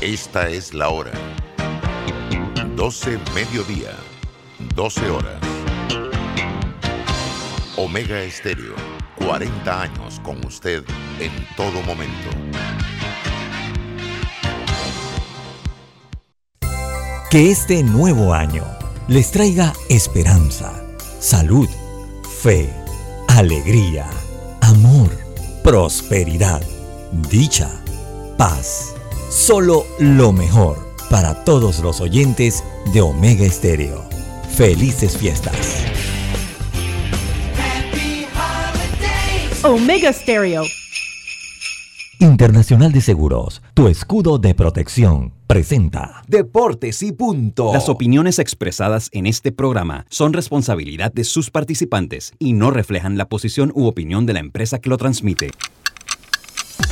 Esta es la hora. 12 mediodía, 12 horas. Omega Estéreo, 40 años con usted en todo momento. Que este nuevo año les traiga esperanza, salud, fe, alegría, amor, prosperidad, dicha, paz Solo lo mejor para todos los oyentes de Omega Estéreo. Felices fiestas. Omega Stereo. Internacional de Seguros, tu escudo de protección, presenta Deportes y punto. Las opiniones expresadas en este programa son responsabilidad de sus participantes y no reflejan la posición u opinión de la empresa que lo transmite.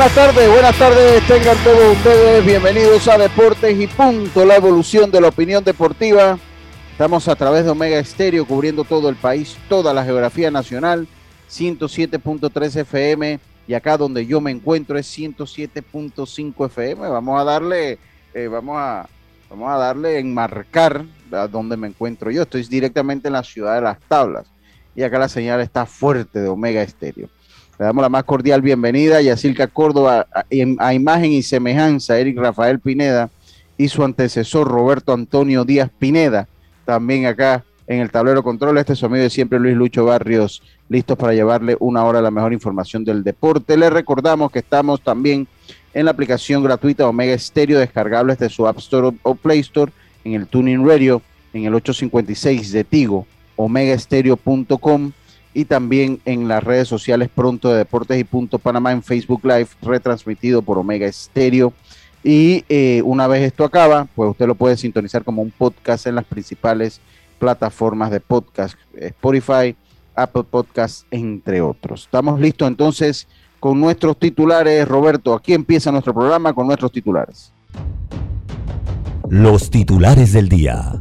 Buenas tardes, buenas tardes, tengan todos ustedes bienvenidos a Deportes y Punto, la evolución de la opinión deportiva. Estamos a través de Omega Estéreo cubriendo todo el país, toda la geografía nacional, 107.3 FM y acá donde yo me encuentro es 107.5 FM. Vamos a darle, eh, vamos a, vamos a darle enmarcar a donde me encuentro yo. Estoy directamente en la ciudad de Las Tablas y acá la señal está fuerte de Omega Estéreo. Le damos la más cordial bienvenida a Yacilca Córdoba, a, imagen y semejanza, Eric Rafael Pineda y su antecesor Roberto Antonio Díaz Pineda, también acá en el tablero control. Este es su amigo de siempre, Luis Lucho Barrios, listos para llevarle una hora la mejor información del deporte. Le recordamos que estamos también en la aplicación gratuita Omega Stereo, descargables de su App Store o Play Store, en el Tuning Radio, en el 856 de Tigo, omegaestereo.com y también en las redes sociales pronto de Deportes y Punto Panamá en Facebook Live, retransmitido por Omega Estéreo. Y eh, una vez esto acaba, pues usted lo puede sintonizar como un podcast en las principales plataformas de podcast, Spotify, Apple Podcasts, entre otros. Estamos listos entonces con nuestros titulares. Roberto, aquí empieza nuestro programa con nuestros titulares. Los titulares del día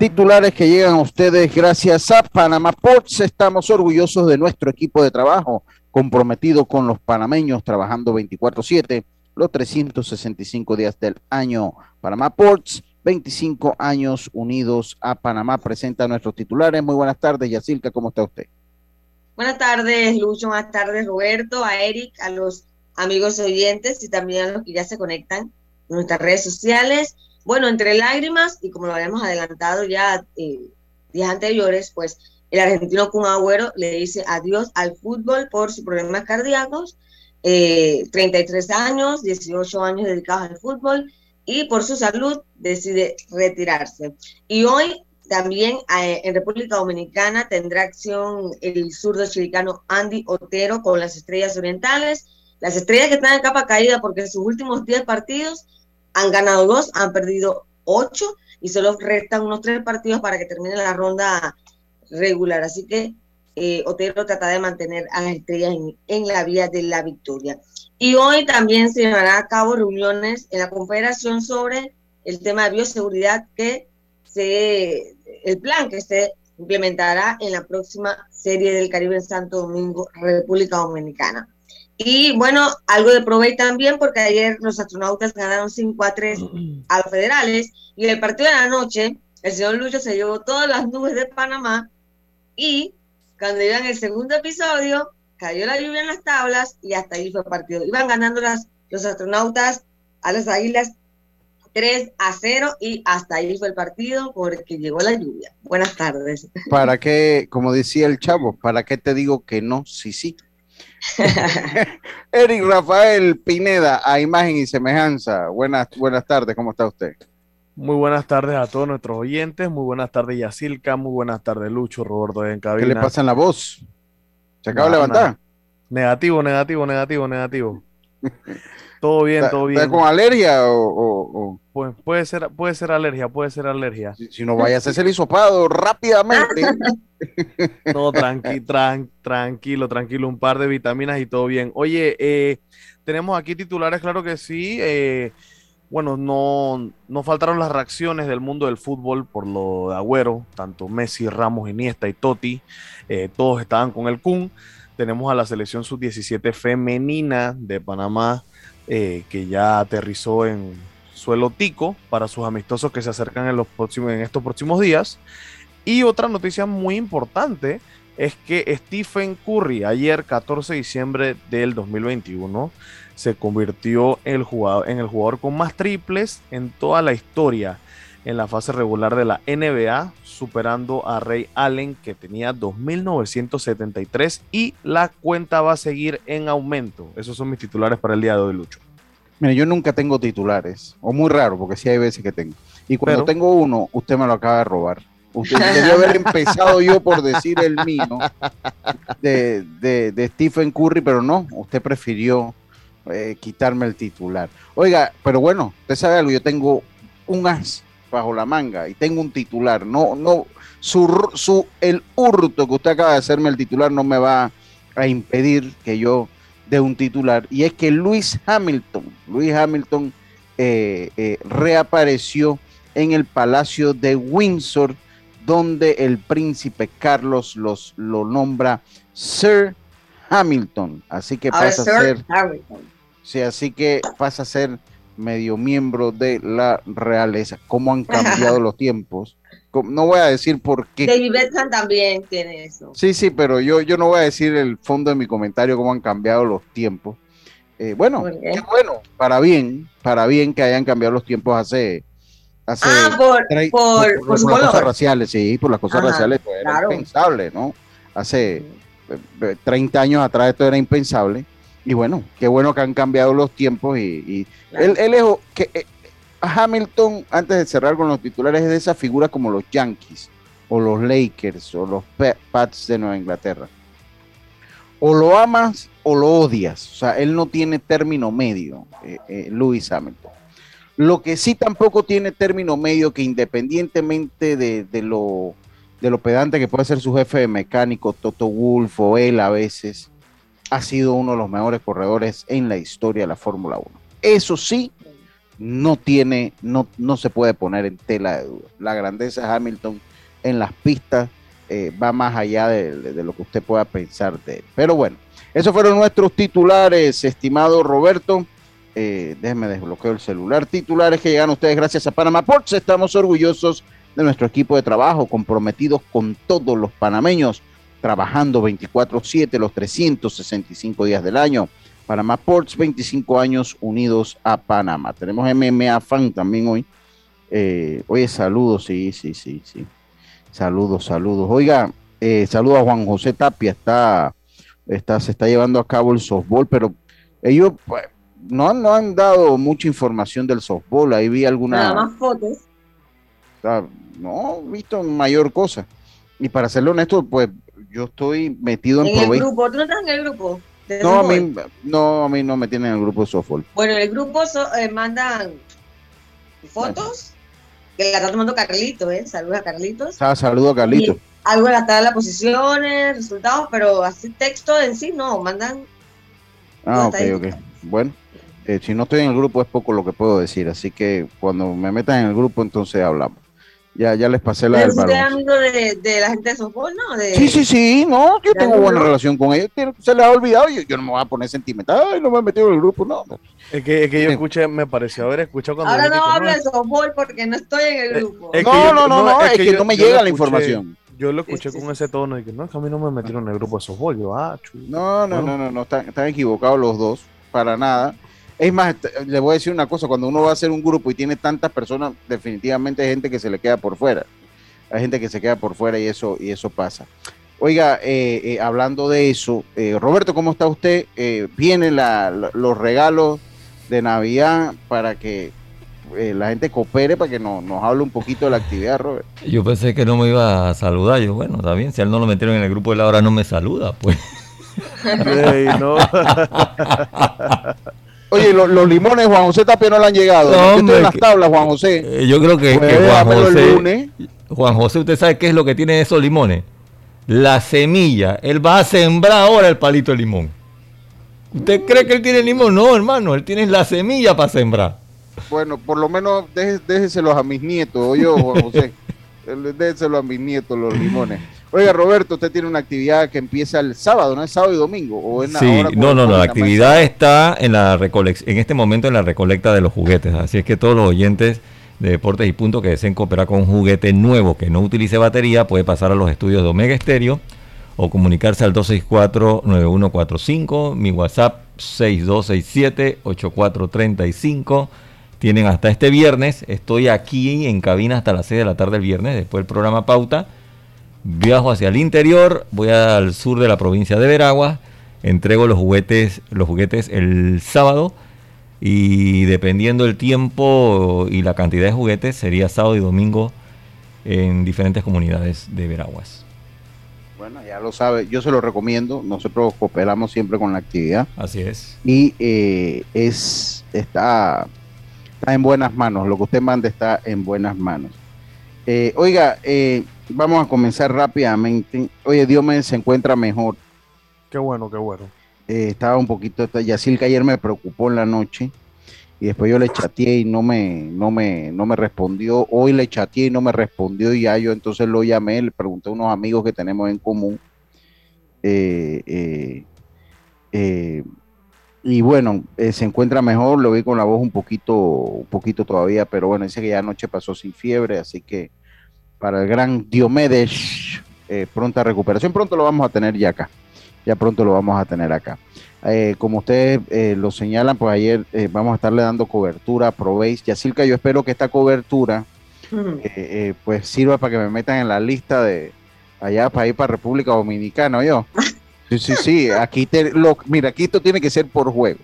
titulares que llegan a ustedes gracias a Panama Ports. Estamos orgullosos de nuestro equipo de trabajo, comprometido con los panameños, trabajando 24/7, los 365 días del año. Panama Ports, 25 años unidos a Panamá, presenta nuestros titulares. Muy buenas tardes, Yacilca, ¿cómo está usted? Buenas tardes, Lucho, buenas tardes, Roberto, a Eric, a los amigos oyentes y también a los que ya se conectan en nuestras redes sociales. Bueno, entre lágrimas, y como lo habíamos adelantado ya eh, días anteriores, pues el argentino Kun Agüero le dice adiós al fútbol por sus problemas cardíacos, 33 eh, años, 18 años dedicados al fútbol, y por su salud decide retirarse. Y hoy también eh, en República Dominicana tendrá acción el zurdo chilicano Andy Otero con las Estrellas Orientales, las Estrellas que están en capa caída porque en sus últimos 10 partidos han ganado dos, han perdido ocho y solo restan unos tres partidos para que termine la ronda regular. Así que eh, Otero trata de mantener a las estrellas en, la vía de la victoria. Y hoy también se llevará a cabo reuniones en la Confederación sobre el tema de bioseguridad que se, el plan que se implementará en la próxima serie del Caribe en Santo Domingo, República Dominicana. Y bueno, algo de Provey también, porque ayer los astronautas ganaron 5 a 3 a los federales. Y el partido de la noche, el señor Lucho se llevó todas las nubes de Panamá. Y cuando iban el segundo episodio, cayó la lluvia en las tablas y hasta ahí fue el partido. Iban ganando las, los astronautas a las águilas 3 a 0 y hasta ahí fue el partido porque llegó la lluvia. Buenas tardes. ¿Para qué, como decía el chavo, para qué te digo que no? Sí, sí. Eric Rafael Pineda, a imagen y semejanza. Buenas, buenas tardes, ¿cómo está usted? Muy buenas tardes a todos nuestros oyentes. Muy buenas tardes, Yacilca. Muy buenas tardes, Lucho, Roberto en cabina. ¿Qué le pasa en la voz? ¿Se acaba de levantar? Negativo, negativo, negativo, negativo. todo bien, todo bien. ¿Está con alergia o, Pues puede ser, puede ser alergia, puede ser alergia. Si, no vaya a hacerse el hisopado rápidamente. no, tranqui, tranquilo, tranquilo. Un par de vitaminas y todo bien. Oye, eh, tenemos aquí titulares, claro que sí. Eh, bueno, no, no faltaron las reacciones del mundo del fútbol por lo de Agüero, tanto Messi, Ramos, Iniesta y Totti, eh, todos estaban con el Kun. Tenemos a la selección sub-17 femenina de Panamá eh, que ya aterrizó en suelo tico para sus amistosos que se acercan en, los próximos, en estos próximos días. Y otra noticia muy importante es que Stephen Curry, ayer 14 de diciembre del 2021, se convirtió el, jugador, en el jugador con más triples en toda la historia en la fase regular de la NBA, superando a Ray Allen que tenía 2.973 y la cuenta va a seguir en aumento. Esos son mis titulares para el día de hoy, Lucho. Mire, yo nunca tengo titulares, o muy raro, porque sí hay veces que tengo. Y cuando tengo uno, usted me lo acaba de robar. Usted debió haber empezado yo por decir el mío de, de Stephen Curry, pero no, usted prefirió eh, quitarme el titular. Oiga, pero bueno, usted sabe algo, yo tengo un as bajo la manga y tengo un titular. No, no, su, su, el hurto que usted acaba de hacerme el titular no me va a impedir que yo dé un titular. Y es que Luis Hamilton, Luis Hamilton eh, eh, reapareció en el Palacio de Windsor, donde el príncipe Carlos los, lo nombra Sir Hamilton. Así que pasa a ser. Sí, así que pasa a ser medio miembro de la realeza. ¿Cómo han cambiado los tiempos? No voy a decir por qué. David Beckham también tiene eso. Sí, sí, pero yo, yo no voy a decir el fondo de mi comentario cómo han cambiado los tiempos. Eh, bueno, qué bueno, para bien, para bien que hayan cambiado los tiempos hace. hace ah, por, por, por, las cosas raciales, sí, por las cosas raciales, pues era impensable, ¿no? Hace 30 eh, años atrás esto era impensable y bueno, qué bueno que han cambiado los tiempos y, él, es que eh, Hamilton, antes de cerrar con los titulares, es de esas figuras como los Yankees o los Lakers o los Pats de Nueva Inglaterra. O lo amas o lo odias. O sea, él no tiene término medio, eh, eh Lewis Hamilton. Lo que sí tampoco tiene término medio, que independientemente de, de, lo, de lo pedante que puede ser su jefe de mecánico, Toto Wolf o él a veces, ha sido uno de los mejores corredores en la historia de la Fórmula 1. Eso sí, no tiene, no, no se puede poner en tela de duda. La grandeza de Hamilton en las pistas eh, va más allá de, lo que usted pueda pensar de él. Pero bueno, esos fueron nuestros titulares, estimado Roberto. Eh, déjeme desbloquear el celular. Titulares que llegan ustedes gracias a Panamá Ports. Estamos orgullosos de nuestro equipo de trabajo, comprometidos con todos los panameños trabajando 24/7 los 365 días del año. Panamá Ports, 25 años unidos a Panamá. Tenemos MMA Fan también hoy. Eh, oye, saludos, sí, sí, sí, sí. Saludos, saludos. Oiga, eh, saludos a Juan José Tapia. Está, está, se está llevando a cabo el softball, pero ellos pues, no, no han dado mucha información del softball. Ahí vi alguna. Nada más fotos. No, he visto mayor cosa. Y para serlo honesto, pues yo estoy metido en, ¿En el grupo, ¿tú no estás en el grupo? No a, mí, no, a mí no me tienen en el grupo de softball. Bueno, en el grupo eh, mandan fotos que la está tomando Carlitos, ¿eh? Saludos a Carlitos. Ah, saludos a Carlitos. algo de la las posiciones, resultados, pero así texto en sí no, mandan. Ah, ok, ok. Bueno, eh, si no estoy en el grupo es poco lo que puedo decir, así que cuando me metan en el grupo entonces hablamos. Ya, ya les pasé la del balón. ¿Usted es amigo de, de, la gente de softball, no? De... Sí, sí, sí, no, yo tengo buena relación con ellos. Se les ha olvidado y yo, yo, no me voy a poner sentimental. Ay, no me he metido en el grupo, no. Es que, es que yo escuché, me pareció haber escuchado cuando. Ahora no hablo de softball porque no estoy en el grupo. no, no, no, no, es que, no me llega la información. Yo lo escuché con ese tono y que no, es que a mí no me metieron en el grupo de softball. Yo, ah, No, no, no, no, no, están, están equivocados los dos, para nada. Es más, le voy a decir una cosa, cuando uno va a hacer un grupo y tiene tantas personas, definitivamente hay gente que se le queda por fuera hay gente que se queda por fuera y eso, y eso pasa. Oiga, eh, eh, hablando de eso, eh, Roberto, ¿cómo está usted? vienen los regalos de Navidad para que eh, la gente coopere para que nos hable un poquito de la actividad, Robert. Yo pensé que no me iba a saludar. Yo, bueno, está bien, si a él no lo metieron en el grupo de la hora, no me saluda, pues. Oye, los limones, Juan José Tapia no le han llegado. No, estoy en las tablas, Juan José. Eh, yo creo que, pues, Juan José. Juan José, ¿usted sabe qué es lo que tiene esos limones? La semilla. Él va a sembrar ahora el palito de limón. ¿Usted cree que él tiene limón? No, hermano, él tiene la semilla para sembrar. Bueno, por lo menos déjeselos a mis nietos, yo, Juan José. déjeselos a mis nietos los limones. Oiga, Roberto, usted tiene una actividad que empieza el sábado, ¿no es sábado y domingo? ¿O sí, no, no, no, la actividad está en, la en este momento en la recolecta de los juguetes, así es que todos los oyentes de Deportes y Punto que deseen cooperar con un juguete nuevo que no utilice batería, puede pasar a los estudios de Omega Estéreo o comunicarse al 264-9145, mi WhatsApp 6267-8435. Tienen hasta este viernes, estoy aquí en cabina hasta las 6 de la tarde el viernes, después el programa Pauta viajo hacia el interior, voy al sur de la provincia de Veragua, entrego los juguetes, los juguetes el sábado y dependiendo el tiempo y la cantidad de juguetes sería sábado y domingo en diferentes comunidades de Veraguas. Bueno, ya lo sabe, yo se lo recomiendo, nosotros cooperamos siempre con la actividad. Así es. Y eh, es está, está en buenas manos, lo que usted manda está en buenas manos. Eh, oiga, eh, vamos a comenzar rápidamente. Oye, Dios me se encuentra mejor. Qué bueno, qué bueno. Eh, estaba un poquito, Yacil que ayer me preocupó en la noche y después yo le chateé y no me, no me, no me respondió. Hoy le chateé y no me respondió y ya yo entonces lo llamé, le pregunté a unos amigos que tenemos en común. Eh, eh, y bueno, se encuentra mejor, lo vi con la voz un poquito, un poquito todavía, pero bueno, dice que ya anoche pasó sin fiebre, así que para el gran Diomedes, eh, pronta recuperación. Pronto lo vamos a tener ya acá. Ya pronto lo vamos a tener acá. Eh, como ustedes eh, lo señalan, pues ayer vamos a estarle dando cobertura a Proveis. Yacilca, yo espero que esta cobertura pues sirva para que me metan en la lista de allá para ir para República Dominicana, yo. Sí, sí, sí. Aquí te, lo, mira, aquí esto tiene que ser por juego.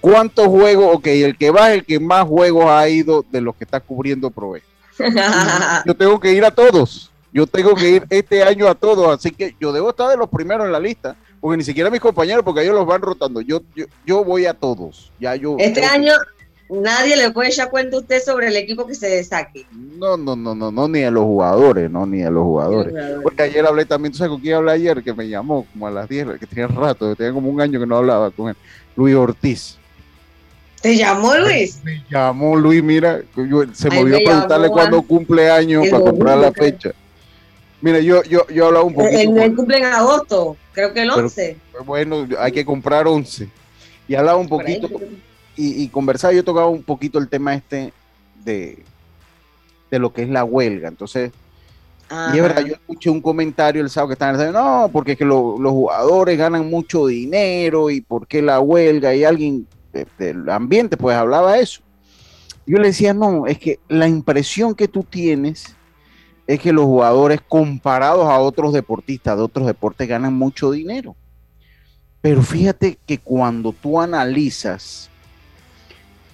¿Cuántos juegos? Ok, el que va es el que más juegos ha ido de los que está cubriendo Proveis. yo tengo que ir a todos. Yo tengo que ir este año a todos, así que yo debo estar de los primeros en la lista, porque ni siquiera mis compañeros, porque ellos los van rotando. Yo, yo, voy a todos. Ya yo. Este año nadie le puede echar cuenta a usted sobre el equipo que se saque. No, no, no, no, no, ni a los jugadores, no, ni a los jugadores. Porque ayer hablé también, ¿tú sabes con quién hablé ayer? Que me llamó como a las 10, que tenía rato, tenía como un año que no hablaba con él. Luis Ortiz. ¿Te llamó Luis? Me llamó Luis, mira, se me olvidó preguntarle cuándo cumple años para comprar la fecha. Mira, yo, yo, yo hablaba un poquito. Él, cumple en agosto, creo que el 11. bueno, hay que comprar 11. Y hablaba un poquito y, y conversaba, yo tocaba un poquito el tema este de, de lo que es la huelga. Entonces, y es verdad, yo escuché un comentario el sábado que estaban diciendo, no, porque es que los jugadores ganan mucho dinero y por qué la huelga. Y alguien del ambiente, pues hablaba eso. Yo le decía, no, es que la impresión que tú tienes es que los jugadores comparados a otros deportistas de otros deportes ganan mucho dinero. Pero fíjate que cuando tú analizas,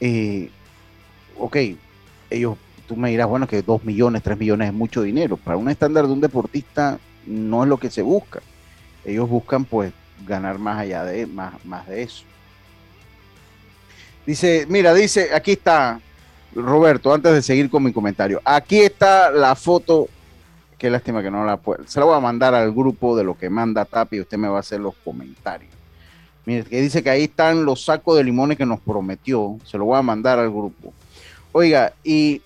eh, ok, ellos, tú me dirás, bueno, que dos millones, tres millones es mucho dinero. Para un estándar de un deportista no es lo que se busca. Ellos buscan pues ganar más allá de, más, más de eso. Dice, mira, dice, aquí está, Roberto, antes de seguir con mi comentario, aquí está la foto, qué lástima que no la puedo, se la voy a mandar al grupo de lo que manda Tapi y usted me va a hacer los comentarios. Mire, que dice que ahí están los sacos de limones que nos prometió, se lo voy a mandar al grupo. Oiga, y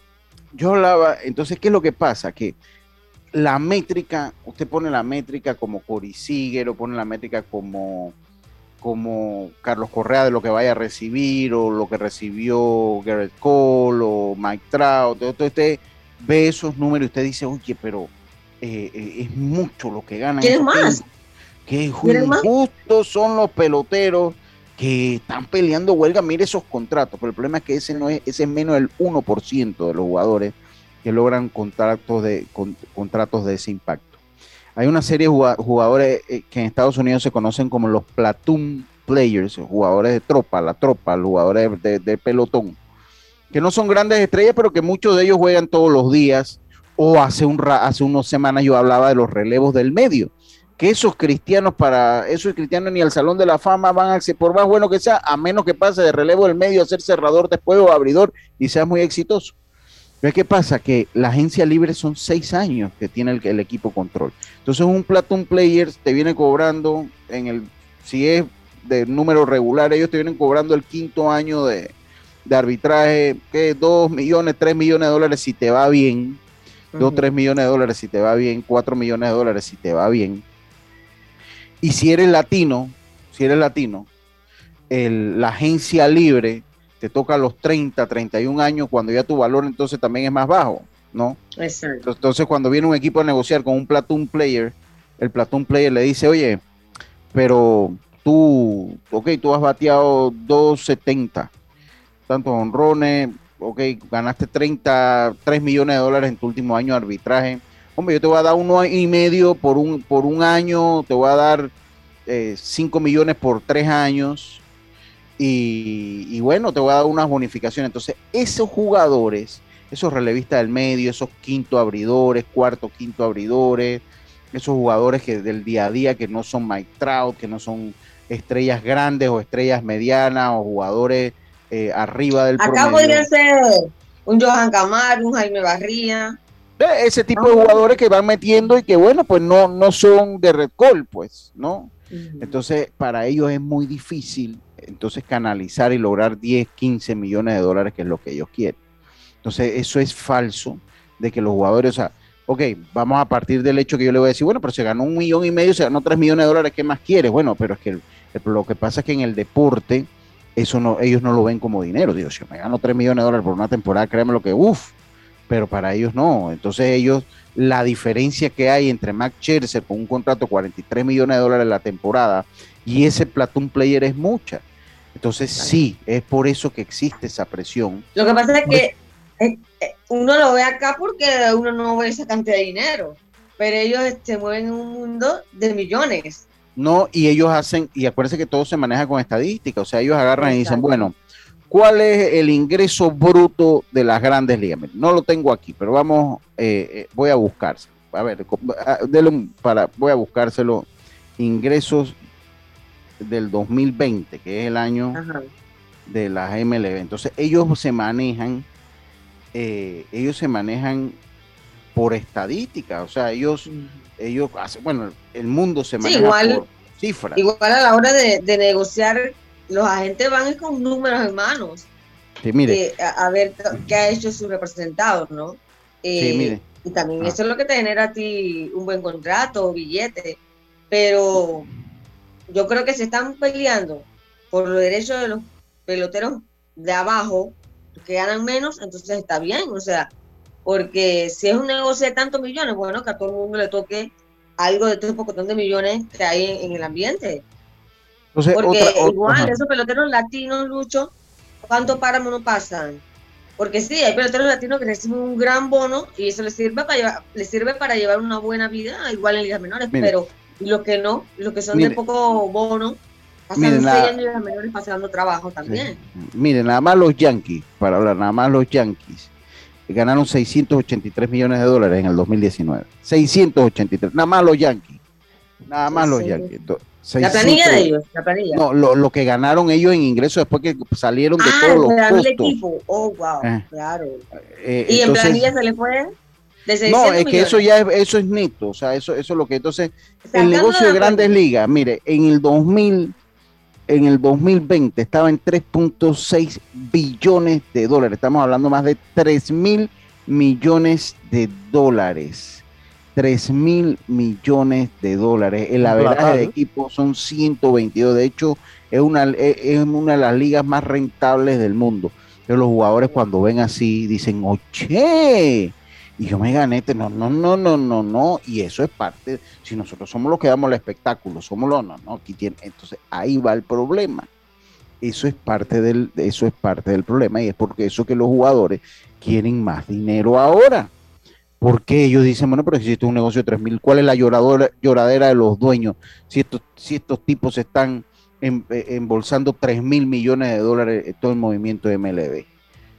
yo hablaba, entonces, ¿qué es lo que pasa? Que la métrica, usted pone la métrica como Cory o pone la métrica como como Carlos Correa de lo que vaya a recibir o lo que recibió Garrett Cole o Mike Trout. Entonces usted ve esos números y usted dice, oye, pero eh, eh, es mucho lo que ganan. ¿Qué más? Qué justos son los peloteros que están peleando huelga. Mire esos contratos, pero el problema es que ese no es, ese es menos del 1% de los jugadores que logran contratos de, contratos de ese impacto. Hay una serie de jugadores eh, que en Estados Unidos se conocen como los platoon players, jugadores de tropa, la tropa, los jugadores de, pelotón. que no son grandes estrellas, pero que muchos de ellos juegan todos los días. O hace, un, hace unas semanas yo hablaba de los relevos del medio que esos cristianos para esos cristianos ni al Salón de la Fama van a ser, por más bueno que sea, a menos que pase de relevo del medio a ser cerrador después o abridor y sea muy exitoso. Pero ¿qué pasa? Que la agencia libre son seis años que tiene el, equipo control. Entonces un Platon Player te viene cobrando en el, si es de número regular, ellos te vienen cobrando el quinto año de, arbitraje, que dos millones, tres millones de dólares si te va bien, dos, tres millones de dólares si te va bien, cuatro millones de dólares si te va bien y si eres latino, si eres latino, la agencia libre te toca a los 30, 31 años, cuando ya tu valor entonces también es más bajo, ¿no? Exacto. Entonces, cuando viene un equipo a negociar con un platoon player, el platoon player le dice, oye, pero tú, ok, tú has bateado 270, tantos honrones, ok, ganaste 30, 3 millones de dólares en tu último año de arbitraje hombre, yo te voy a dar uno y medio por un, por un año, te voy a dar eh, cinco millones por tres años y, bueno, te voy a dar unas bonificaciones. Entonces, esos jugadores, esos relevistas del medio, esos quinto abridores, cuarto, quinto abridores, esos jugadores que del día a día que no son Mike Trout, que no son estrellas grandes o estrellas medianas o jugadores eh, arriba del Acá podría ser un Johan Camar, un Jaime Barría. Ese tipo de jugadores que van metiendo y que, bueno, pues no, no son de red call, pues, ¿no? Entonces, para ellos es muy difícil, entonces, canalizar y lograr 10, 15 millones de dólares, que es lo que ellos quieren. Entonces, eso es falso de que los jugadores, o sea, ok, vamos a partir del hecho que yo le voy a decir, bueno, pero se ganó un millón y medio, se ganó 3 millones de dólares, ¿qué más quieres? Bueno, pero es que lo que pasa es que en el deporte, eso no, ellos no lo ven como dinero. Digo, si me gano 3 millones de dólares por una temporada, créeme lo que, uff, pero para ellos no. Entonces ellos, la diferencia que hay entre Max Scherzer con un contrato de 43 millones de dólares la temporada y ese Platoon Player es mucha. Entonces sí, es por eso que existe esa presión. Lo que pasa es que eh, eh, uno lo ve acá porque uno no ve esa cantidad de dinero, pero ellos se este, mueven en un mundo de millones. No, y ellos hacen, y acuérdense que todo se maneja con estadística, o sea, ellos agarran y dicen, bueno, ¿Cuál es el ingreso bruto de las grandes ligas? No lo tengo aquí, pero vamos, eh, eh, voy a buscárselo. A ver, para, voy a buscárselo. Ingresos del 2020, que es el año de las MLB. Entonces, ellos se manejan, eh, ellos se manejan por estadística, o sea, ellos, ellos hacen, bueno, el mundo se maneja por cifras. Igual a la hora de negociar los agentes van con números en manos. Eh, a, ver qué ha hecho su representado, ¿no? Eh, y también ah. eso es lo que te genera a ti un buen contrato billete. Pero yo creo que se están peleando por los derechos de los peloteros de abajo, que ganan menos, entonces está bien. O sea, porque si es un negocio de tantos millones, bueno, que a todo el mundo le toque algo de estos pocotón de millones que hay en el ambiente. Porque igual, esos peloteros latinos, Lucho, ¿cuánto páramo no pasan? Porque sí, hay peloteros latinos que reciben un gran bono y eso les sirve para llevar, les sirve para llevar una buena vida, igual en ligas menores, pero los que no, los que son de poco bono, pasan años en ligas menores pasando trabajo también. Miren, nada más los Yankees, para hablar, nada más los Yankees ganaron 683 millones de dólares en el 2019. 683, nada más los Yankees. Nada más los Yankees la planilla de ellos, la planilla. No, lo, que ganaron ellos en ingresos después que salieron de ah, todos los costos. el equipo. Oh, wow, eh. claro. Eh, ¿Y en planilla se le fue? no, es que eso ya es, eso es neto, o sea, eso, eso es lo que entonces el negocio de Grandes Ligas, mire, en el 2000 en el 2020 estaba en 3.6 billones de dólares, estamos hablando más de 3 mil millones de dólares. 3 mil millones de dólares. El averaje de equipo son 122. De hecho, es una, es una de las ligas más rentables del mundo. Pero los jugadores cuando ven así dicen, oye, y yo me gané este, no, no, no, no, no, no. Y eso es parte, si nosotros somos los que damos el espectáculo, somos los, no, no, aquí tiene, entonces ahí va el problema. Eso es parte del, eso es parte del problema y es porque eso que los jugadores quieren más dinero ahora. Porque ellos dicen, bueno, pero existe un negocio de 3 mil, ¿cuál es la lloradera de los dueños? Si estos, si estos tipos están eh, embolsando 3 mil millones de dólares en todo el movimiento de MLB.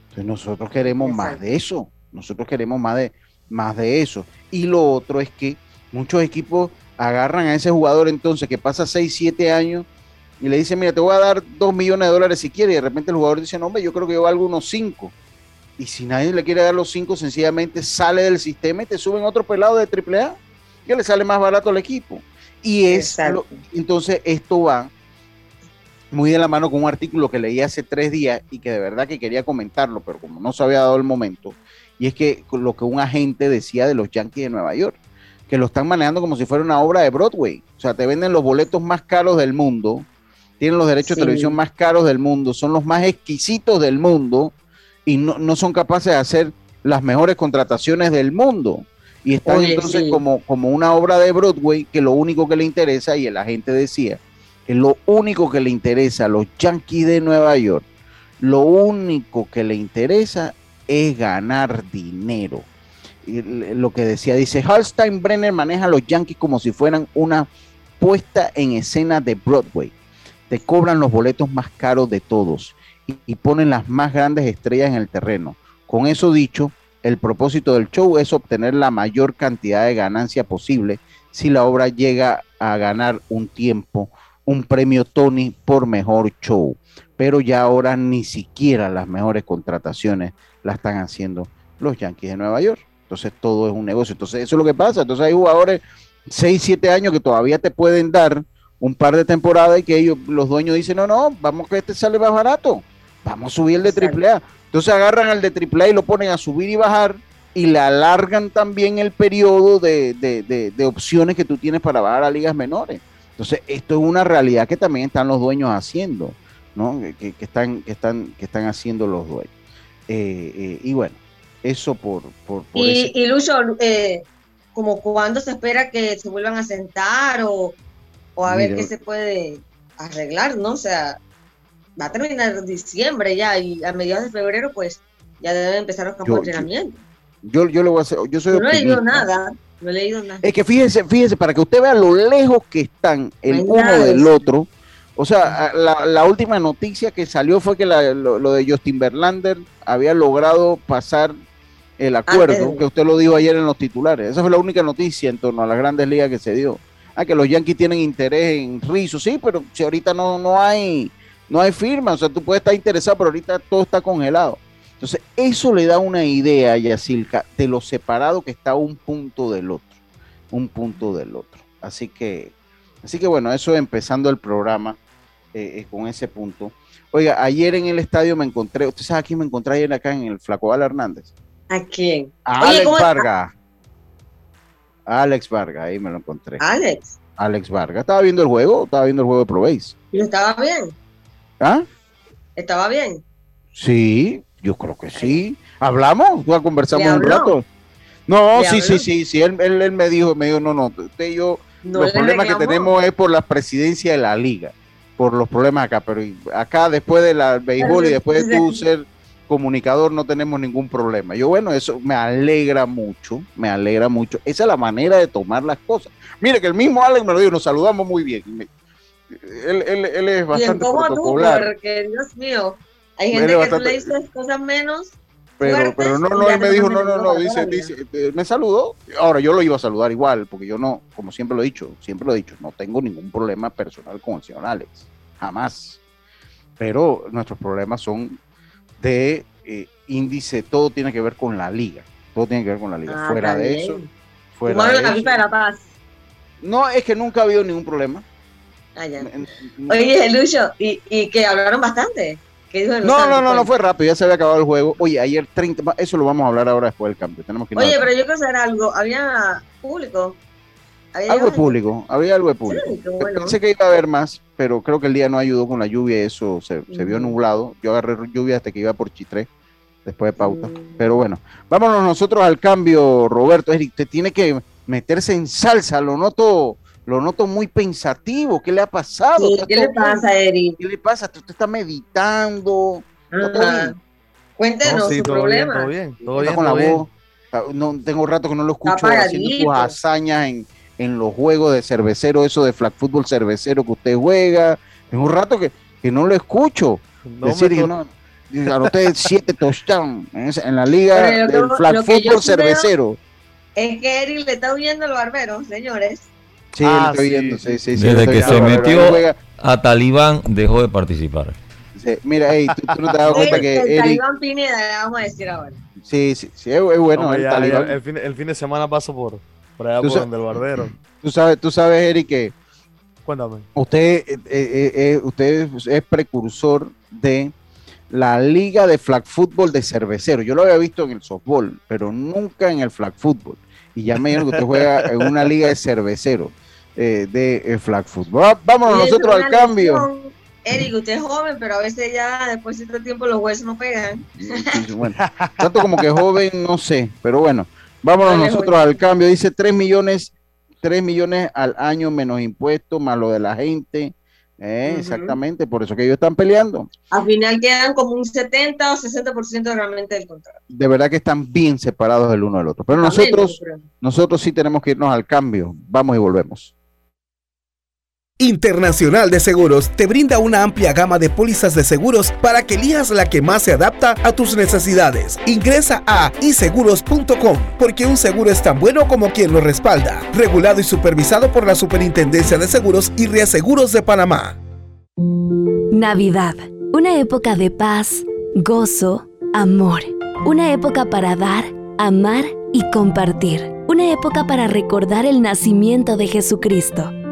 Entonces nosotros queremos más de eso. Nosotros queremos más de, más de eso. Y lo otro es que muchos equipos agarran a ese jugador entonces que pasa 6, 7 años y le dicen, mira, te voy a dar 2 millones de dólares si quieres. Y de repente el jugador dice, no, hombre, yo creo que yo valgo unos 5. Y si nadie le quiere dar los 5, sencillamente sale del sistema y te suben otro pelado de AAA que le sale más barato al equipo. Y es, entonces esto va muy de la mano con un artículo que leí hace tres días y que de verdad que quería comentarlo, pero como no se había dado el momento, y es que lo que un agente decía de los Yankees de Nueva York, que lo están manejando como si fuera una obra de Broadway. O sea, te venden los boletos más caros del mundo, tienen los derechos de televisión más caros del mundo, son los más exquisitos del mundo y no, son capaces de hacer las mejores contrataciones del mundo. Y están entonces como, como una obra de Broadway que lo único que le interesa, y el agente decía, que lo único que le interesa a los Yankees de Nueva York, lo único que le interesa es ganar dinero. Y lo que decía, dice, Hallstein Brenner maneja a los Yankees como si fueran una puesta en escena de Broadway. Te cobran los boletos más caros de todos y, ponen las más grandes estrellas en el terreno. Con eso dicho, el propósito del show es obtener la mayor cantidad de ganancia posible si la obra llega a ganar un tiempo un premio Tony por mejor show. Pero ya ahora ni siquiera las mejores contrataciones la están haciendo los Yankees de Nueva York. Entonces todo es un negocio. Entonces eso es lo que pasa. Entonces hay jugadores 6, 7 años que todavía te pueden dar un par de temporadas y que ellos, los dueños dicen, no, no, vamos que este sale más barato. Vamos a subir el de AAA. Entonces agarran al de AAA y lo ponen a subir y bajar y le alargan también el periodo de, de opciones que tú tienes para bajar a ligas menores. Entonces, esto es una realidad que también están los dueños haciendo, ¿no? Que, están, que, están, que están haciendo los dueños. Eh, eh, y bueno, eso por... por, y, y Lucho, eh, como cuándo se espera que se vuelvan a sentar o, a ver qué se puede arreglar, ¿no? O sea, va a terminar diciembre ya y a mediados de febrero pues ya deben empezar los campos de entrenamiento. Yo, yo, le voy a hacer, yo soy no he leído nada. No he leído nada. Es que fíjense, fíjense, para que usted vea lo lejos que están el uno del otro. O sea, la, última noticia que salió fue que lo, de Justin Verlander había logrado pasar el acuerdo, que usted lo dijo ayer en los titulares. Esa fue la única noticia en torno a las grandes ligas que se dio. Ah, que los Yankees tienen interés en Rizzo, sí, pero si ahorita no, no hay no hay firma, o sea, tú puedes estar interesado, pero ahorita todo está congelado. Entonces, eso le da una idea, Yacilca, de lo separado que está un punto del otro, un punto del otro. Así que, así que bueno, eso empezando el programa eh, eh, con ese punto. Oiga, ayer en el estadio me encontré, ¿usted sabe a quién me encontré ayer acá en el Flacoval Hernández? ¿A quién? A Alex Vargas. Alex Vargas, ahí me lo encontré. Alex. Alex Vargas. ¿Estaba viendo el juego? Estaba viendo el juego de Probéis. ¿Y estaba bien? ¿Ah? ¿Estaba bien? Sí, yo creo que sí. ¿Hablamos? conversamos un rato? No, sí, sí, sí, sí. Él, él, me dijo, me dijo, no, no, usted y yo, los problemas que tenemos es por la presidencia de la liga, por los problemas acá, pero acá después del béisbol y después de tú ser comunicador no tenemos ningún problema. Yo, bueno, eso me alegra mucho, me alegra mucho. Esa es la manera de tomar las cosas. Mire que el mismo Alex me lo dijo, nos saludamos muy bien. Él, él, él es bastante protocolar. porque, Dios mío, hay gente que tú le dices cosas menos. Pero, pero no, no, él me dijo, no, no, no, dice, dice, eh, me saludó. Ahora yo lo iba a saludar igual, porque yo no, como siempre lo he dicho, siempre lo he dicho, no tengo ningún problema personal con el señor Alex, jamás. Pero nuestros problemas son de eh, índice, todo tiene que ver con la liga, todo tiene que ver con la liga. Ah, fuera de eso, fuera de, eso, de la paz. No, es que nunca ha habido ningún problema. Ah, ya. Oye, Lucho, y, y que hablaron bastante no, no, no, no fue rápido, ya se había acabado el juego. Oye, ayer 30, eso lo vamos a hablar ahora después del cambio. Tenemos que Oye, pero yo quiero saber algo, había público. algo de público, había algo de público. Pensé que iba a haber más, pero creo que el día no ayudó con la lluvia eso se, vio nublado. Yo agarré lluvia hasta que iba por Chitré, después de pauta. Mm. Pero bueno, vámonos nosotros al cambio, Roberto. Eric, te tiene que meterse en salsa, lo noto lo noto muy pensativo. ¿Qué le ha pasado? ¿Qué le pasa, Eric? ¿Qué le pasa? Usted está meditando. Cuéntenos su problema. todo bien, todo bien, con la voz. No, tengo rato que no lo escucho haciendo sus hazañas en, en, los juegos de cervecero, eso de flag fútbol cervecero que usted juega. Tengo un rato que, que no lo escucho. decir, no, anoté siete touchdowns en, la liga del flag que veo- cervecero. Es que Eric le está huyendo al barbero, señores. Sí, Ah, lo estoy sí. viendo, sí, sí, sí, Desde que se metió- Juega- A Talibán dejó de participar. sí, Mira, ey, tú, tú no te has dado cuenta El, que el Eric, talibán Pineda, le vamos a decir ahora. sí, sí, sí, es, bueno, Hombre, el ya- talibán. ya el, fin, el fin de semana paso por, por allá Tú por donde el barbero. Tú sabes, tú sabes, Eric, que Cuéntame. usted, eh, eh, eh, usted es precursor de la liga de flag football de cervecero. Yo lo había visto en el softball, pero nunca en el flag football. Y ya me dijeron que usted juega en una liga de cervecero eh, de eh, flag football. Va- Vámonos Cuídese nosotros al cambio. Eric, usted es joven, pero a veces ya después de cierto tiempo los huesos no pegan. Bueno, tanto como que joven, no sé, pero bueno, vámonos nosotros joven. al cambio. Dice 3 millones, 3 millones al año menos impuestos, más lo de la gente. Eh. Exactamente, por eso que ellos están peleando. Al final quedan como un 70 o 60% realmente del contrato. De verdad que están bien separados el uno del otro. Pero nosotros, nosotros sí tenemos que irnos al cambio. Vamos y volvemos. Internacional de Seguros te brinda una amplia gama de pólizas de seguros para que elijas la que más se adapta a tus necesidades. Ingresa a iseguros.com porque un seguro es tan bueno como quien lo respalda. Regulado y supervisado por la Superintendencia de Seguros y Reaseguros de Panamá. Navidad, una época de paz, gozo, amor, una época para dar, amar y compartir, una época para recordar el nacimiento de Jesucristo,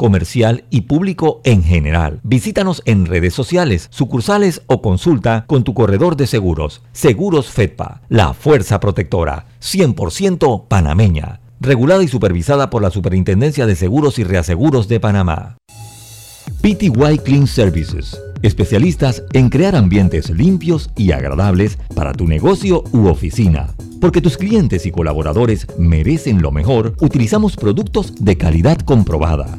comercial y público en general. Visítanos en redes sociales, sucursales o consulta con tu corredor de seguros. Seguros Fedpa, la fuerza protectora, 100% panameña, regulada y supervisada por la Superintendencia de Seguros y Reaseguros de Panamá. PTY Clean Services, especialistas en crear ambientes limpios y agradables para tu negocio u oficina. Porque tus clientes y colaboradores merecen lo mejor, utilizamos productos de calidad comprobada.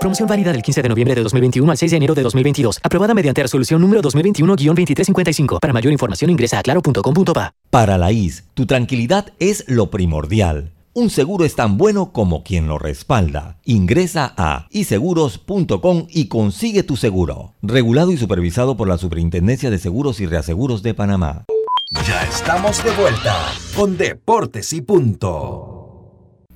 Promoción válida del 15 de noviembre de 2021 al 6 de enero de 2022. Aprobada mediante resolución número 2021-2355. Para mayor información ingresa a claro.com.pa. Para la IS, tu tranquilidad es lo primordial. Un seguro es tan bueno como quien lo respalda. Ingresa a iseguros.com y consigue tu seguro. Regulado y supervisado por la Superintendencia de Seguros y Reaseguros de Panamá. Ya estamos de vuelta con Deportes y Punto.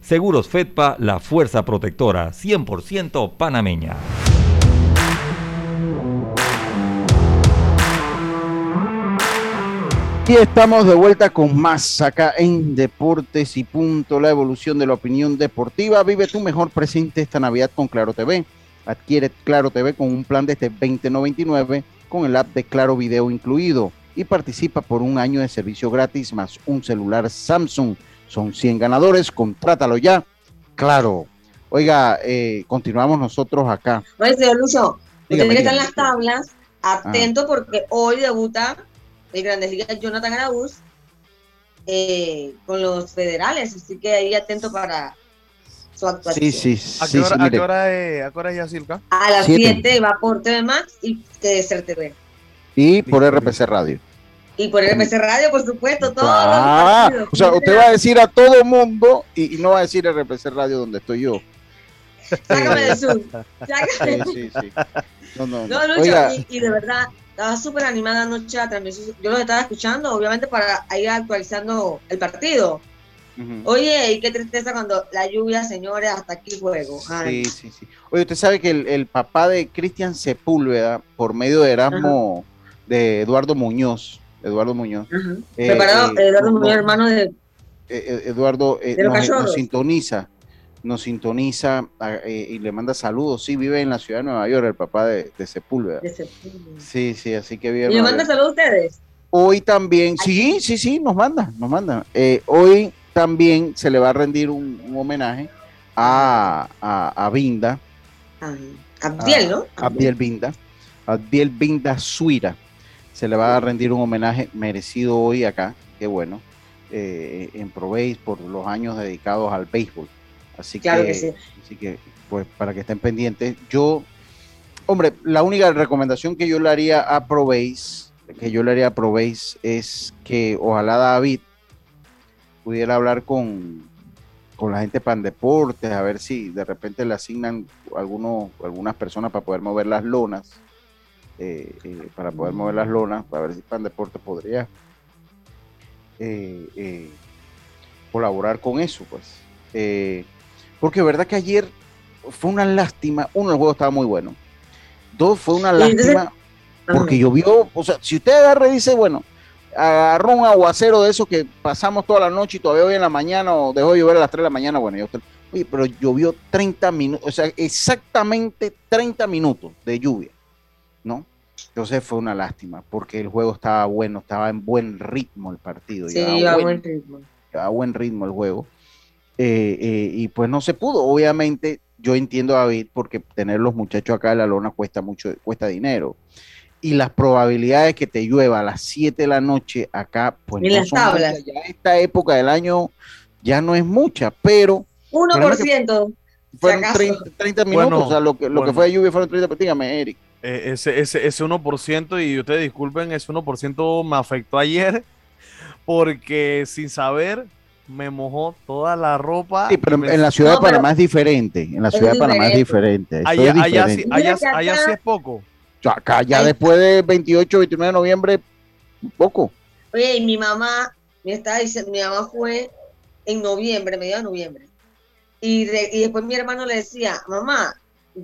Seguros Fedpa, la fuerza protectora 100% panameña. Y estamos de vuelta con más acá en Deportes y Punto, la evolución de la opinión deportiva. Vive tu mejor presente esta Navidad con Claro TV. Adquiere Claro TV con un plan desde 2099 con el app de Claro Video incluido y participa por un año de servicio gratis más un celular Samsung. Son 100 ganadores, contrátalo ya. Claro. Oiga, eh, continuamos nosotros acá. Oye, señor Lucho, usted que está en las tablas, atento porque hoy debuta el Grandes Ligas Jonathan Araúz eh, con los federales, así que ahí atento para su actuación. Sí, sí, ¿A sí, qué hora, sí, a qué hora es, a qué hora es Yacirca? A las Siete. 7 va por TV Max y TDCR TV. Y por RPC Radio. Y por RPC Radio, por supuesto, todos Ah, los o sea, usted va a decir a todo mundo y, y no va a decir RPC Radio donde estoy yo. Sácame del sur. Sácame. Sí, sí, sí. No, no, no. No, Lucho, Oiga, y, y de verdad, estaba súper animada anoche la transmisión. Yo lo estaba escuchando, obviamente, para ir actualizando el partido. Oye, y qué tristeza cuando la lluvia, señores, hasta aquí el juego. Ay, Sí, sí, sí. Oye, usted sabe que el, el papá de Cristian Sepúlveda, por medio de Erasmo, de Eduardo Muñoz, Eduardo Muñoz, eh, Preparado, eh, Eduardo Muñoz, no, hermano de. eh, Eduardo De nos, sintoniza, nos sintoniza y le manda saludos. Sí, vive en la ciudad de Nueva York, el papá de, de Sepúlveda. de ese- Sí, sí, así que vive en ¿Y le manda saludos a ustedes? Hoy también, sí, sí, sí, nos manda, nos manda. Hoy también se le va a rendir un, un homenaje a, a, a Binda, Ah, Abdiel, ¿no? Abdiel Binda, Abdiel Binda Suira. Se le va a rendir un homenaje merecido hoy acá, qué bueno, eh, en Proveis por los años dedicados al béisbol. Así Claro que, que sí. así que, pues, para que estén pendientes. Yo, hombre, la única recomendación que yo le haría a Proveis, que yo le haría a Proveis es que ojalá David pudiera hablar con, con la gente de Pan Deportes, a ver si de repente le asignan algunos, algunas personas para poder mover las lonas, eh, eh, para poder mover las lonas, para ver si Pan Deportes podría eh, colaborar con eso, pues. Porque verdad que ayer fue una lástima, uno, el juego estaba muy bueno, dos, fue una lástima porque llovió, o sea, si usted agarra y dice, bueno, agarró un aguacero de eso que pasamos toda la noche y todavía hoy en la mañana o dejó de llover a las 3 de la mañana, bueno, yo estoy- oye, pero llovió 30 minutos, o sea, exactamente 30 minutos de lluvia, ¿no? Entonces fue una lástima, porque el juego estaba bueno, estaba en buen ritmo el partido, Sí, llevaba a buen- buen ritmo. a buen ritmo el juego. Eh, eh, y pues no se pudo. Obviamente, yo entiendo a David porque tener los muchachos acá en la lona cuesta mucho, cuesta dinero. Y las probabilidades que te llueva a las 7 de la noche acá, pues no las son tablas. muchas. Ya esta época del año ya no es mucha, pero 1%. si fueron acaso. 30, 30 minutos. Bueno, o sea, lo que, lo que bueno. fue de lluvia fueron 30. Dígame, Eric. Eh, ese, ese, ese 1%, y ustedes disculpen, ese 1% me afectó ayer porque sin saber me mojó toda la ropa. Sí, pero y me- en la ciudad No, de Panamá es diferente. En la ciudad de Panamá es diferente. Allá, es allá sí, diferente. allá, Mira que allá acá- sí es poco. Acá ya Ay. después del 28, 29 de noviembre, poco. Oye, y mi mamá, me estaba diciendo, mi mamá fue en noviembre, mediados de noviembre. Y, de- y después mi hermano le decía, mamá,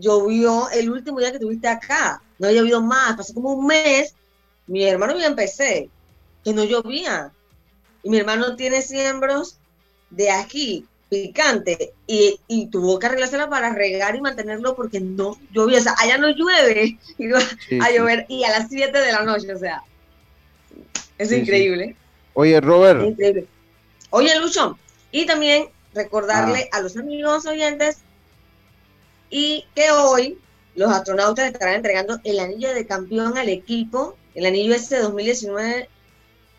llovió el último día que tuviste acá, no ha llovido más, pasó como un mes, mi hermano ya empecé, que no llovía. Y mi hermano tiene siembros de aquí, picante, y, y tuvo que arreglársela para regar y mantenerlo porque no llovía, o sea, allá no llueve, y va Sí, a sí. llover, y a las 7 de la noche, o sea, es Sí, increíble. Oye, Robert, Increíble. Oye, Lucho, y también recordarle a los amigos oyentes y que hoy los astronautas estarán entregando el anillo de campeón al equipo, el anillo ese de 2019,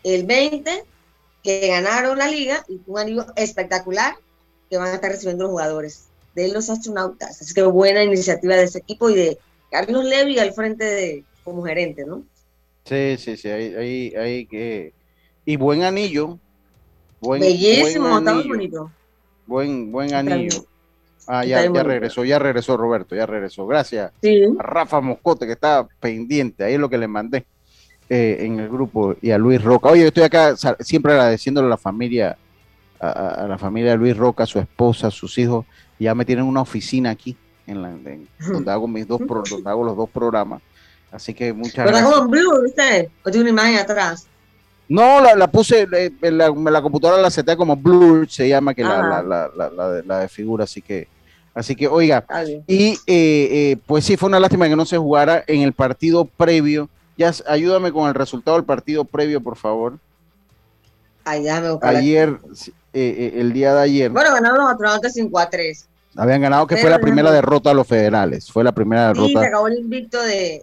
el 20, que ganaron la liga, y un anillo espectacular que van a estar recibiendo los jugadores de los astronautas. Así que buena iniciativa de ese equipo y de Carlos Levy al frente de como gerente, ¿no? sí, sí, sí, ahí, ahí, ahí que... Y buen anillo. Buen, Bellísimo, buen está muy bonito. Buen, buen anillo. Ah, Está ya, ya regresó, ya regresó Roberto, ya regresó. Gracias. Sí. A Rafa Moscote, que estaba pendiente, ahí es lo que le mandé eh, en el grupo, y a Luis Roca. Oye, yo estoy acá siempre agradeciéndole a la familia, a, a- la familia de Luis Roca, a su esposa, a sus hijos. Ya me tienen una oficina aquí, en la, en- donde hago mis dos pro- donde hago los dos programas. Así que muchas Pero está gracias. en blue, ¿viste? O tiene una imagen atrás. No, la, la puse, la, la computadora la seté como Blur, se llama que la, la, la, la, la de, la de figura, así que, así que, oiga, y eh, eh, pues sí, fue una lástima que no se jugara en el partido previo. Ya, ayúdame con el resultado del partido previo, por favor. Buscar. Ayer, sí, eh, eh, el día de ayer, Bueno, ganaron los astronautas 5 a 3. habían ganado, que fue pero la primera derrota a los federales. Fue la primera Y se derrota. acabó el invicto de,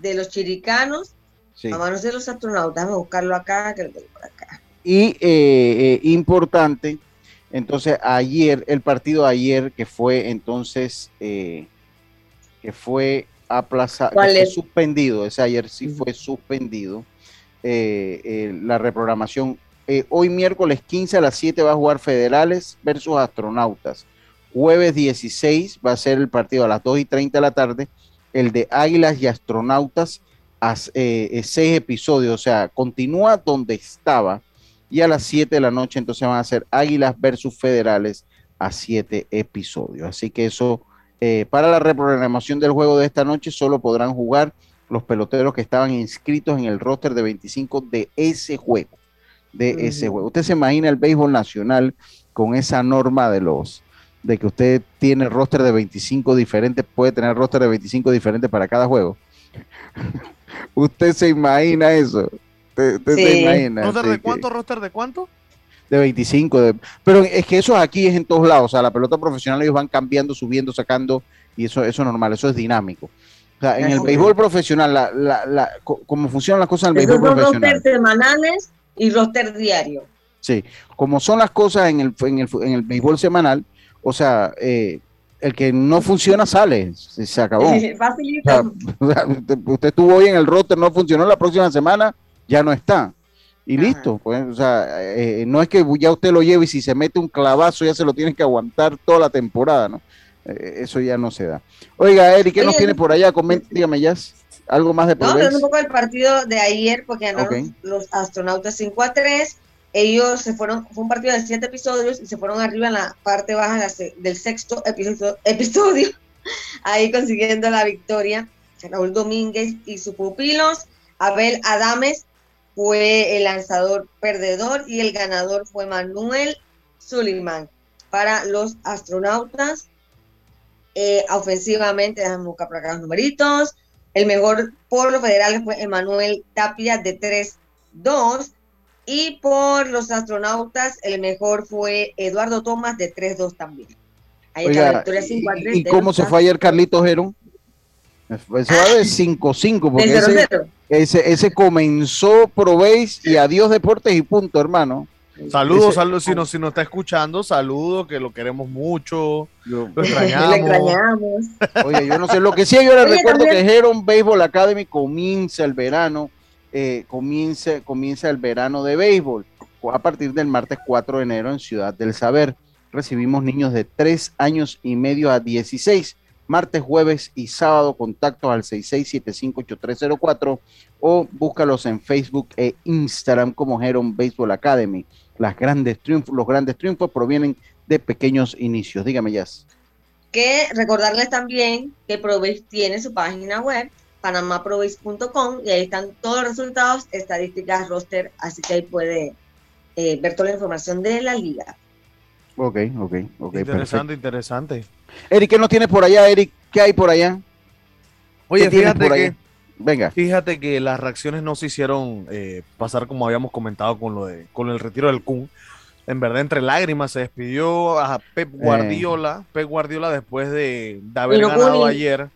de los chiricanos sí. a manos de los astronautas. Déjame buscarlo acá, que lo tengo por acá. Y eh, eh, importante, entonces ayer, el partido de ayer que fue entonces, eh, que fue aplazado, que ¿Cuál fue suspendido, ese ayer sí fue suspendido, eh, eh, la reprogramación. Hoy miércoles 15 a las 7 va a jugar Federales versus Astronautas. Jueves 16 va a ser el partido a las 2 y 30 de la tarde, el de Águilas y Astronautas, a, seis episodios, o sea, continúa donde estaba y a las 7 de la noche entonces van a ser Águilas versus Federales a 7 episodios. Así que eso, eh, para la reprogramación del juego de esta noche, solo podrán jugar los peloteros que estaban inscritos en el roster de 25 de ese juego. De ese juego. Usted se imagina el béisbol nacional con esa norma de los de que usted tiene roster de 25 diferentes, puede tener roster de 25 diferentes para cada juego. usted se imagina eso. ¿Roster de que- cuánto? ¿Roster de cuánto? de 25. de- pero es que eso aquí es en todos lados. O sea, la pelota profesional ellos van cambiando, subiendo, sacando, y eso, eso es normal, eso es dinámico. O sea, en el béisbol profesional, la, la, la, co- como funcionan las cosas en el Esos béisbol son profesional. roster semanales y roster diario. Sí, como son las cosas en el, en el, en el béisbol semanal, o sea, eh, el que no funciona sale, se, se acabó. O sea, o sea, usted, usted estuvo hoy en el roster, no funcionó, la próxima semana ya no está. Y Ajá. listo, pues, o sea, eh, no es que ya usted lo lleve y si se mete un clavazo ya se lo tiene que aguantar toda la temporada, ¿no? Eh, eso ya no se da. Oiga, Eric, ¿qué nos tiene por allá? Comente, dígame ya, algo más de No, Provex? hablando un poco del partido de ayer, porque ganaron los astronautas 5 a 3. Ellos se fueron, fue un partido de 7 episodios y se fueron arriba en la parte baja del sexto episodio, episodio, ahí consiguiendo la victoria. Raúl Domínguez y sus pupilos. Abel Adames fue el lanzador perdedor y el ganador fue Manuel Suleiman para los astronautas. Eh, ofensivamente, déjame buscar por acá los numeritos. El mejor por los federales fue Emanuel Tapia de 3-2. Y por los astronautas, el mejor fue Eduardo Tomás de 3-2 también. Ahí está la Oiga, victoria 5 a 3. ¿y, y cómo se fue ayer Carlitos Herón? Se va de 5-5, porque ese, 0-0. ese, ese comenzó Proveis y adiós Deportes y punto, hermano. Saludos, Ese- saludos. Si nos, si nos está escuchando, saludos, que lo queremos mucho. Yo- Lo extrañamos. extrañamos. Oye, yo no sé, lo que sí yo les Oye, recuerdo también- que Heron Baseball Academy comienza el verano, eh, comienza, comienza el verano de béisbol a partir del martes 4 de enero en Ciudad del Saber. Recibimos niños de 3 años y medio a 16 martes, jueves y sábado. Contactos al 66758304 o búscalos en Facebook e Instagram como Heron Baseball Academy. Las grandes triunfos, los grandes triunfos provienen de pequeños inicios. Dígame, Jazz. Que recordarles también que Provis tiene su página web, panamaprovis.com, y ahí están todos los resultados, estadísticas, roster, así que ahí puede eh, ver toda la información de la liga. Ok, ok, ok. Interesante, perfecto. interesante. Eric, ¿qué nos tienes por allá, Eric? ¿Qué hay por allá? Oye, ¿Qué tienes fíjate por que, allá? Venga. fíjate que las reacciones no se hicieron eh, pasar como habíamos comentado con lo de con el retiro del Kun. En verdad, entre lágrimas se despidió a Pep Guardiola. Pep Guardiola después de, de haber Pero ganado ayer.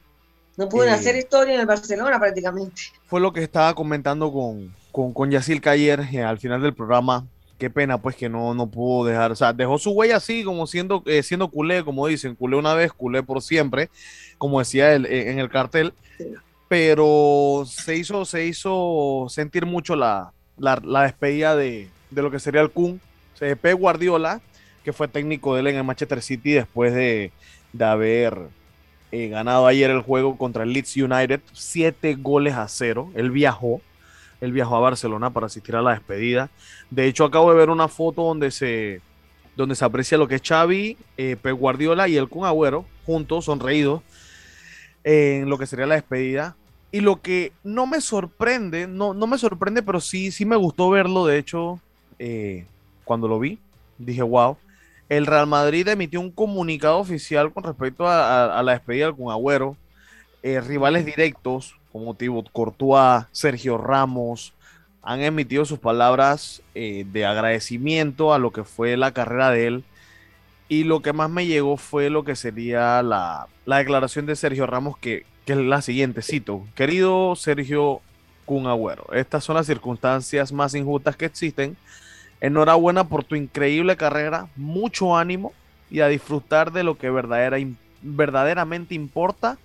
No pueden Eh, hacer historia en el Barcelona prácticamente. Fue lo que estaba comentando con, con, con Yacil ayer eh, al final del programa. Qué pena, pues, que no, no pudo dejar. O sea, dejó su huella así, como siendo, eh, siendo culé, como dicen, culé una vez, culé por siempre, como decía él eh, en el cartel. Pero se hizo, se hizo sentir mucho la, la, la despedida de, de lo que sería el Kun. Pep Guardiola, que fue técnico de él en el Manchester City después de, de haber eh, ganado ayer el juego contra el Leeds United, siete goles a cero. Él viajó, él viajó a Barcelona para asistir a la despedida. De hecho, acabo de ver una foto donde se, donde se aprecia lo que es Xavi, eh, Pep Guardiola y el Kun Agüero juntos, sonreídos, en lo que sería la despedida. Y lo que no me sorprende, no, no me sorprende, pero sí, sí me gustó verlo, de hecho, eh, cuando lo vi, dije, wow. El Real Madrid emitió un comunicado oficial con respecto a, la despedida del Kun Agüero. Eh, rivales directos como Thibaut Courtois, Sergio Ramos, han emitido sus palabras eh, de agradecimiento a lo que fue la carrera de él. Y lo que más me llegó fue lo que sería la, la declaración de Sergio Ramos, que, que es la siguiente, cito, querido Sergio Kun Agüero, estas son las circunstancias más injustas que existen. Enhorabuena por tu increíble carrera, mucho ánimo y a disfrutar de lo que verdadera, verdaderamente importa,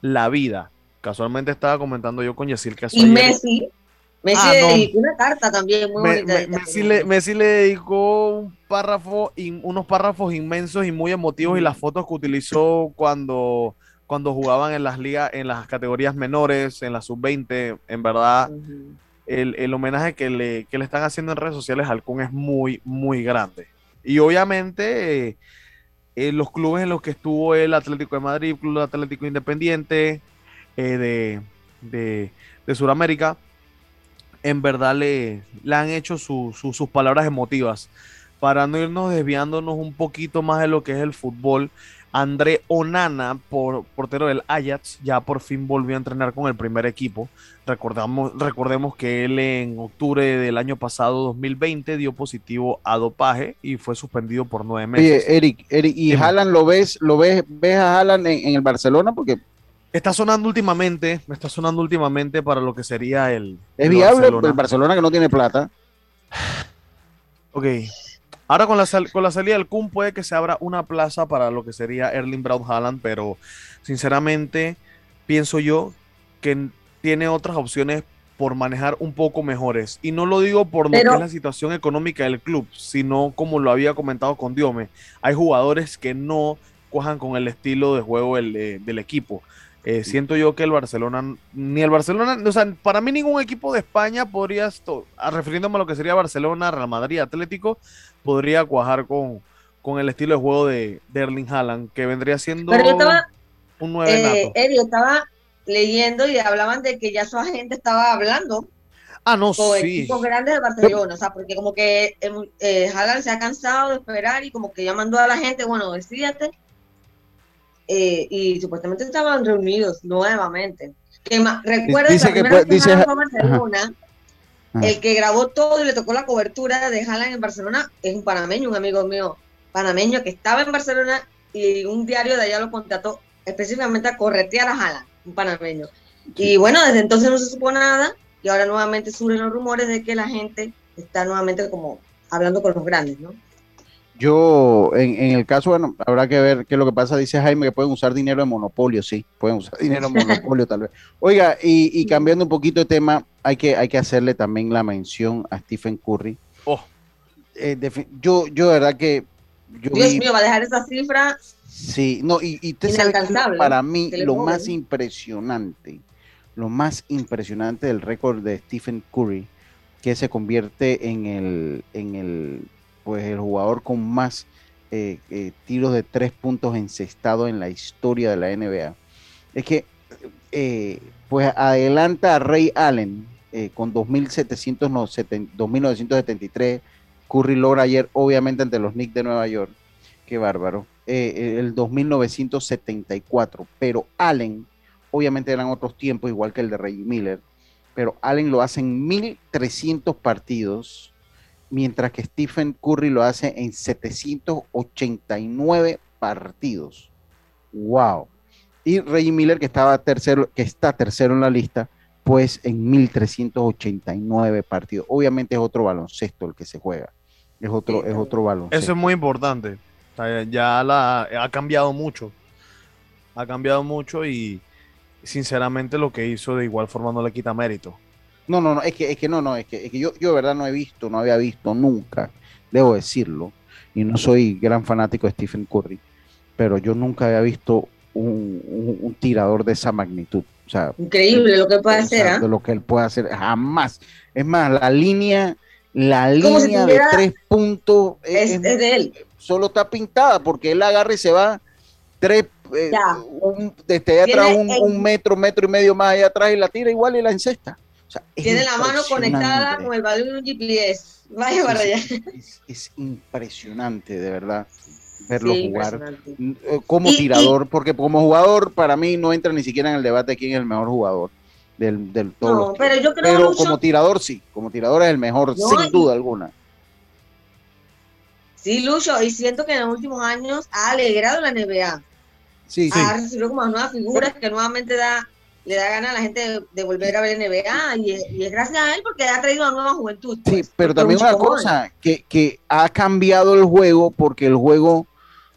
la vida. Casualmente estaba comentando yo con Yacil que Y Messi, Messi Ah, le no. dedicó una carta también muy Me- bonita. me- Messi, le, Messi le dedicó un párrafo, in- unos párrafos inmensos y muy emotivos y las fotos que utilizó cuando, cuando jugaban en las ligas, en las categorías menores, en la sub-20, en verdad, el, el homenaje que le, que le están haciendo en redes sociales al Kun es muy, muy grande. Y obviamente eh, eh, los clubes en los que estuvo el Atlético de Madrid, Club Atlético Independiente eh, de, de, de Sudamérica, en verdad le, le han hecho su- su- sus palabras emotivas. Para no irnos desviándonos un poquito más de lo que es el fútbol, André Onana, por, portero del Ajax, ya por fin volvió a entrenar con el primer equipo. Recordamos, recordemos que él en octubre del año pasado, 2020, dio positivo a dopaje y fue suspendido por nueve meses. Oye, Eric, Eric, ¿y. Haaland lo ves, lo ves, ves a Haaland en, en el Barcelona? Porque Está sonando últimamente, está sonando últimamente para lo que sería el. es el viable Barcelona. el Barcelona que no tiene plata. Ok. Ahora con la, sal- con la salida del Kun puede que se abra una plaza para lo que sería Erling Braut Haaland, pero sinceramente pienso yo que tiene otras opciones por manejar un poco mejores. Y no lo digo por lo Pero- que es la situación económica del club, sino como lo había comentado con Diome. Hay jugadores que no cuajan con el estilo de juego del, eh, del equipo. Eh, siento yo que el Barcelona, ni el Barcelona, o sea, para mí ningún equipo de España podría, esto, a- refiriéndome a lo que sería Barcelona, Real Madrid, Atlético, podría cuajar con, con el estilo de juego de, de Erling Haaland, que vendría siendo Pero yo estaba, un 9 eh. Eddie, estaba leyendo y hablaban de que ya su agente estaba hablando Ah, no, con sí. equipos grandes de Barcelona, o sea, porque como que em, eh, Haaland se ha cansado de esperar y como que ya mandó a la gente, bueno, decídate, eh, y supuestamente estaban reunidos nuevamente. Que recuerda Dice la que primera puede- vez que dice-. Barcelona, Ajá. el que grabó todo y le tocó la cobertura de Haaland en Barcelona es un panameño, un amigo mío panameño que estaba en Barcelona y un diario de allá lo contrató específicamente a corretear a Haaland, un panameño. Y bueno, desde entonces no se supo nada y ahora nuevamente surgen los rumores de que la gente está nuevamente como hablando con los grandes, ¿no? Yo, en, en el caso, bueno, habrá que ver qué es lo que pasa. Dice Jaime que pueden usar dinero de monopolio, sí, pueden usar dinero de monopolio tal vez. Oiga, y, y cambiando un poquito de tema, hay que, hay que hacerle también la mención a Stephen Curry. Oh. Eh, yo, yo de verdad que yo Dios vi- mío, va a dejar esa cifra Sí, no, y, y sabe para mí lo más impresionante, lo más impresionante del récord de Stephen Curry, que se convierte en el, en el, pues el jugador con más eh, eh, tiros de tres puntos encestado en la historia de la NBA, es que eh, pues adelanta a Ray Allen con 2.973. Curry logra ayer, obviamente, ante los Knicks de Nueva York. Qué bárbaro. el 2.974. Pero Allen, obviamente eran otros tiempos, igual que el de Reggie Miller. Pero Allen lo hace en 1.300 partidos mientras que Stephen Curry lo hace en 789 partidos. ¡Wow! Y Reggie Miller, que, estaba tercero, que está tercero en la lista, pues en 1389 partidos. Obviamente es otro baloncesto el que se juega. Es otro, es otro baloncesto. Eso es muy importante. Ya la, ha cambiado mucho. Ha cambiado mucho y sinceramente lo que hizo de igual forma no le quita mérito. No, no, no, es que, es que no, no, es que, es que yo, yo de verdad no he visto, no había visto nunca, debo decirlo, y no soy gran fanático de Stephen Curry, pero yo nunca había visto un, tirador de esa magnitud. O sea, Increíble lo que puede hacer. ¿ah? De lo que él puede hacer, jamás. Es más, la línea, la línea de tres puntos es, de él. Solo está pintada porque él agarra y se va tres, eh, desde allá atrás un, un, metro, metro y medio más allá atrás y la tira igual y la encesta. Tiene la mano conectada con el balón de un GPS. Vaya para allá. Es, impresionante, de verdad, verlo jugar. Eh, como tirador, porque como jugador, para mí no entra ni siquiera en el debate de quién es el mejor jugador del, del todo. No, pero yo creo como tirador sí, como tirador es el mejor, sin duda alguna. Sí, Lucho, y siento que en los últimos años ha alegrado la NBA. Sí, ha recibido como nuevas figuras que nuevamente da le da gana a la gente de, volver a ver NBA y es, gracias a él porque ha traído a nueva juventud. sí, pues, pero también una cosa, que, que ha cambiado el juego porque el juego,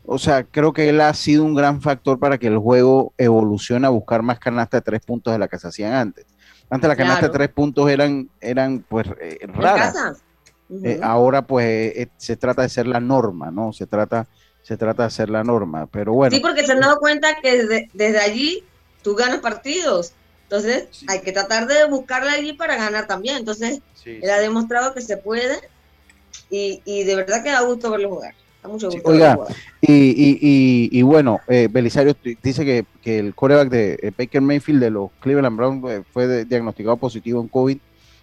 o sea, creo que él ha sido un gran factor para que el juego evolucione a buscar más canastas de tres puntos de la que se hacían antes. Antes las canastas de tres puntos eran, eran pues eh, raras. Eh, ahora pues eh, se trata de ser la norma, ¿no? Se trata, se trata de ser la norma, pero bueno. Sí, porque se han dado cuenta que desde allí tú ganas partidos. Entonces, hay que tratar de buscarla allí para ganar también. Entonces, él ha demostrado que se puede y, y, de verdad que da gusto verlo jugar. Da mucho gusto oiga, y, y, y, bueno, eh, Belisario dice que, que el coreback de eh, Baker Mayfield de los Cleveland Browns eh, fue diagnosticado positivo en COVID.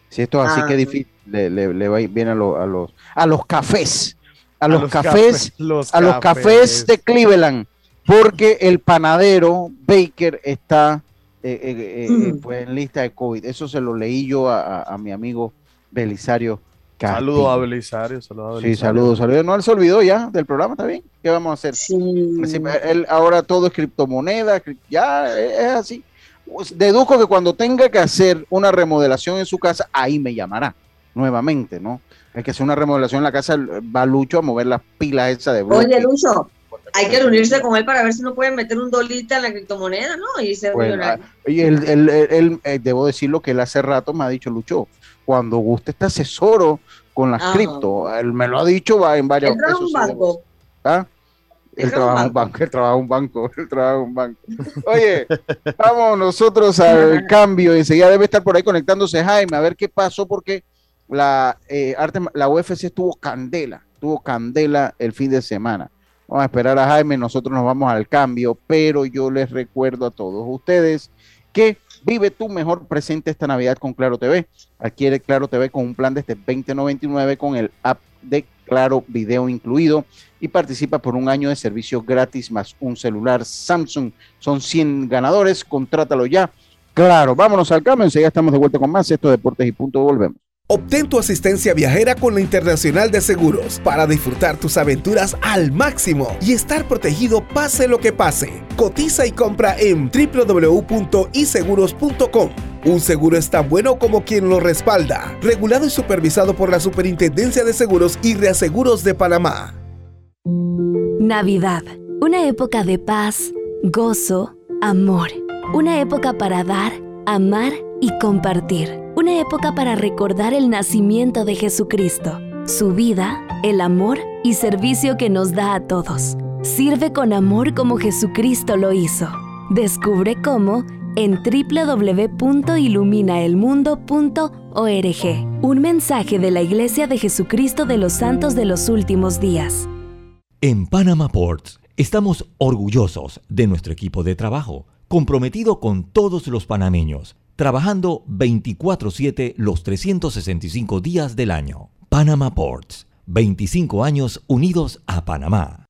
Si esto es así, que ah, difícil le, le, va bien a, a, los, a los cafés. A los, cafés, a los cafés de Cleveland porque el panadero Baker está eh, eh, eh, pues, en lista de COVID. Eso se lo leí yo a, mi amigo Belisario. Saludos a Belisario, saludos a Belisario. Sí, saludos, saludos. No, él se olvidó ya del programa, ¿está bien? ¿Qué vamos a hacer? Sí. Él, ahora todo es criptomoneda, ya es así. Pues, deduzco que cuando tenga que hacer una remodelación en su casa, ahí me llamará nuevamente, ¿no? Es que hacer una remodelación en la casa, va Lucho a mover las pilas esas de bloque. Oye, Lucho, hay que reunirse con él para ver si no pueden meter un dolita en la criptomoneda, ¿no? Y ser millonario. Y él, eh, debo decirlo que él hace rato me ha dicho, Lucho, cuando guste este asesoro con las cripto, él me lo ha dicho en varias ocasiones. un banco. ¿Ah? Él trabaja en un banco, él trabaja en un banco, él trabaja en un banco. Oye, vamos nosotros al cambio. Enseguida debe estar por ahí conectándose Jaime, a ver qué pasó, porque la, eh, arte, la UFC estuvo candela, tuvo candela el fin de semana. Vamos a esperar a Jaime, nosotros nos vamos al cambio, pero yo les recuerdo a todos ustedes que vive tu mejor presente esta Navidad con Claro TV. Adquiere Claro TV con un plan desde 2099 con el app de Claro Video incluido y participa por un año de servicio gratis más un celular Samsung. Son 100 ganadores, contrátalo ya. Claro, vámonos al cambio, enseguida estamos de vuelta con más. Esto Deportes y Punto, volvemos. Obtén tu asistencia viajera con la Internacional de Seguros para disfrutar tus aventuras al máximo y estar protegido pase lo que pase. Cotiza y compra en www.iseguros.com. Un seguro es tan bueno como quien lo respalda. Regulado y supervisado por la Superintendencia de Seguros y Reaseguros de Panamá. Navidad. Una época de paz, gozo, amor. Una época para dar, amar y compartir una época para recordar el nacimiento de Jesucristo, su vida, el amor y servicio que nos da a todos. Sirve con amor como Jesucristo lo hizo. Descubre cómo en www.iluminaelmundo.org. Un mensaje de la Iglesia de Jesucristo de los Santos de los Últimos Días. En Panama Ports estamos orgullosos de nuestro equipo de trabajo, comprometido con todos los panameños, trabajando 24/7 los 365 días del año. Panama Ports, 25 años unidos a Panamá.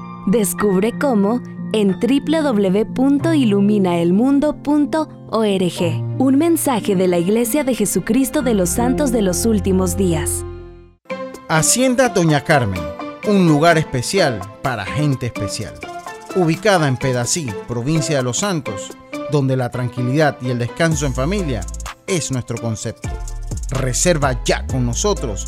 Descubre cómo en www.iluminaelmundo.org. Un mensaje de la Iglesia de Jesucristo de los Santos de los Últimos Días. Hacienda Doña Carmen, un lugar especial para gente especial. Ubicada en Pedací, provincia de Los Santos, donde la tranquilidad y el descanso en familia es nuestro concepto. Reserva ya con nosotros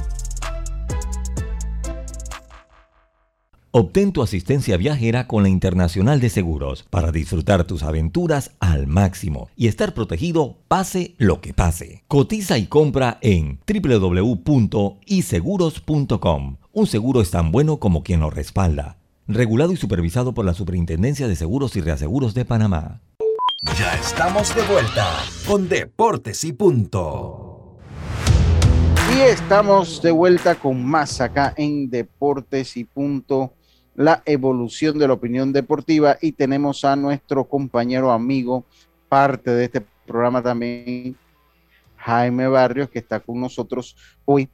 Obtén tu asistencia viajera con la Internacional de Seguros para disfrutar tus aventuras al máximo y estar protegido pase lo que pase. Cotiza y compra en www.iseguros.com. Un seguro es tan bueno como quien lo respalda. Regulado y supervisado por la Superintendencia de Seguros y Reaseguros de Panamá. Ya estamos de vuelta con Deportes y Punto. Y estamos de vuelta con más acá en Deportes y Punto la evolución de la opinión deportiva y tenemos a nuestro compañero amigo, parte de este programa también, Jaime Barrios, que está con nosotros hoy.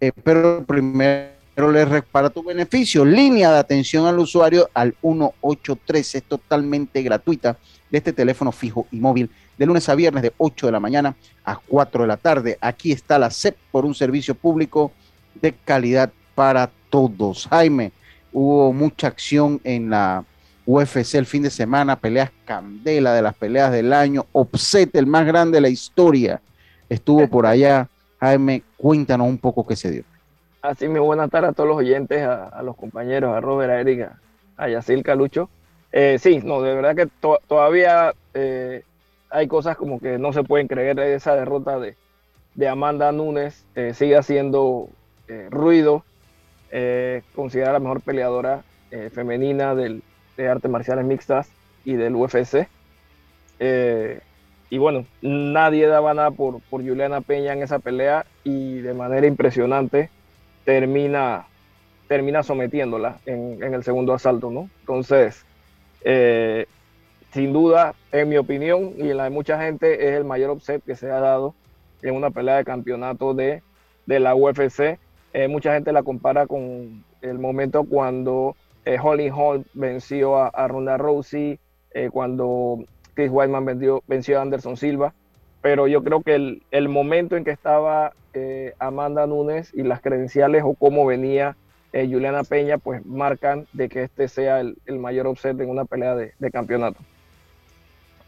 Eh, pero primero le para tu beneficio, línea de atención al usuario al 183, es totalmente gratuita de este teléfono fijo y móvil de lunes a viernes de 8 de la mañana a 4 de la tarde. Aquí está la CEP por un servicio público de calidad para todos. Jaime, Hubo mucha acción en la UFC el fin de semana, peleas candela de las peleas del año, Opset, el más grande de la historia, estuvo por allá. Jaime, cuéntanos un poco qué se dio. Así mi buena tarde a todos los oyentes, a, los compañeros, a Robert, a Erika, a Yacil Calucho. Eh, sí, no, de verdad que todavía eh, hay cosas como que no se pueden creer. Esa derrota de, Amanda Nunes eh, sigue haciendo ruido eh, considerada la mejor peleadora eh, femenina del, de artes marciales mixtas y del UFC. Eh, y bueno, nadie daba nada por, por Juliana Peña en esa pelea y de manera impresionante termina, termina sometiéndola en, en el segundo asalto, ¿no? Entonces, Eh, sin duda, en mi opinión y en la de mucha gente, es el mayor upset que se ha dado en una pelea de campeonato de, de la UFC. Eh, mucha gente la compara con el momento cuando eh, Holly Hall venció a, Ronda Rousey, eh, cuando Chris Weidman venció, a Anderson Silva. Pero yo creo que el, momento en que estaba Amanda Nunes y las credenciales o cómo venía Juliana Peña, pues marcan de que este sea el, mayor upset en una pelea de, de campeonato.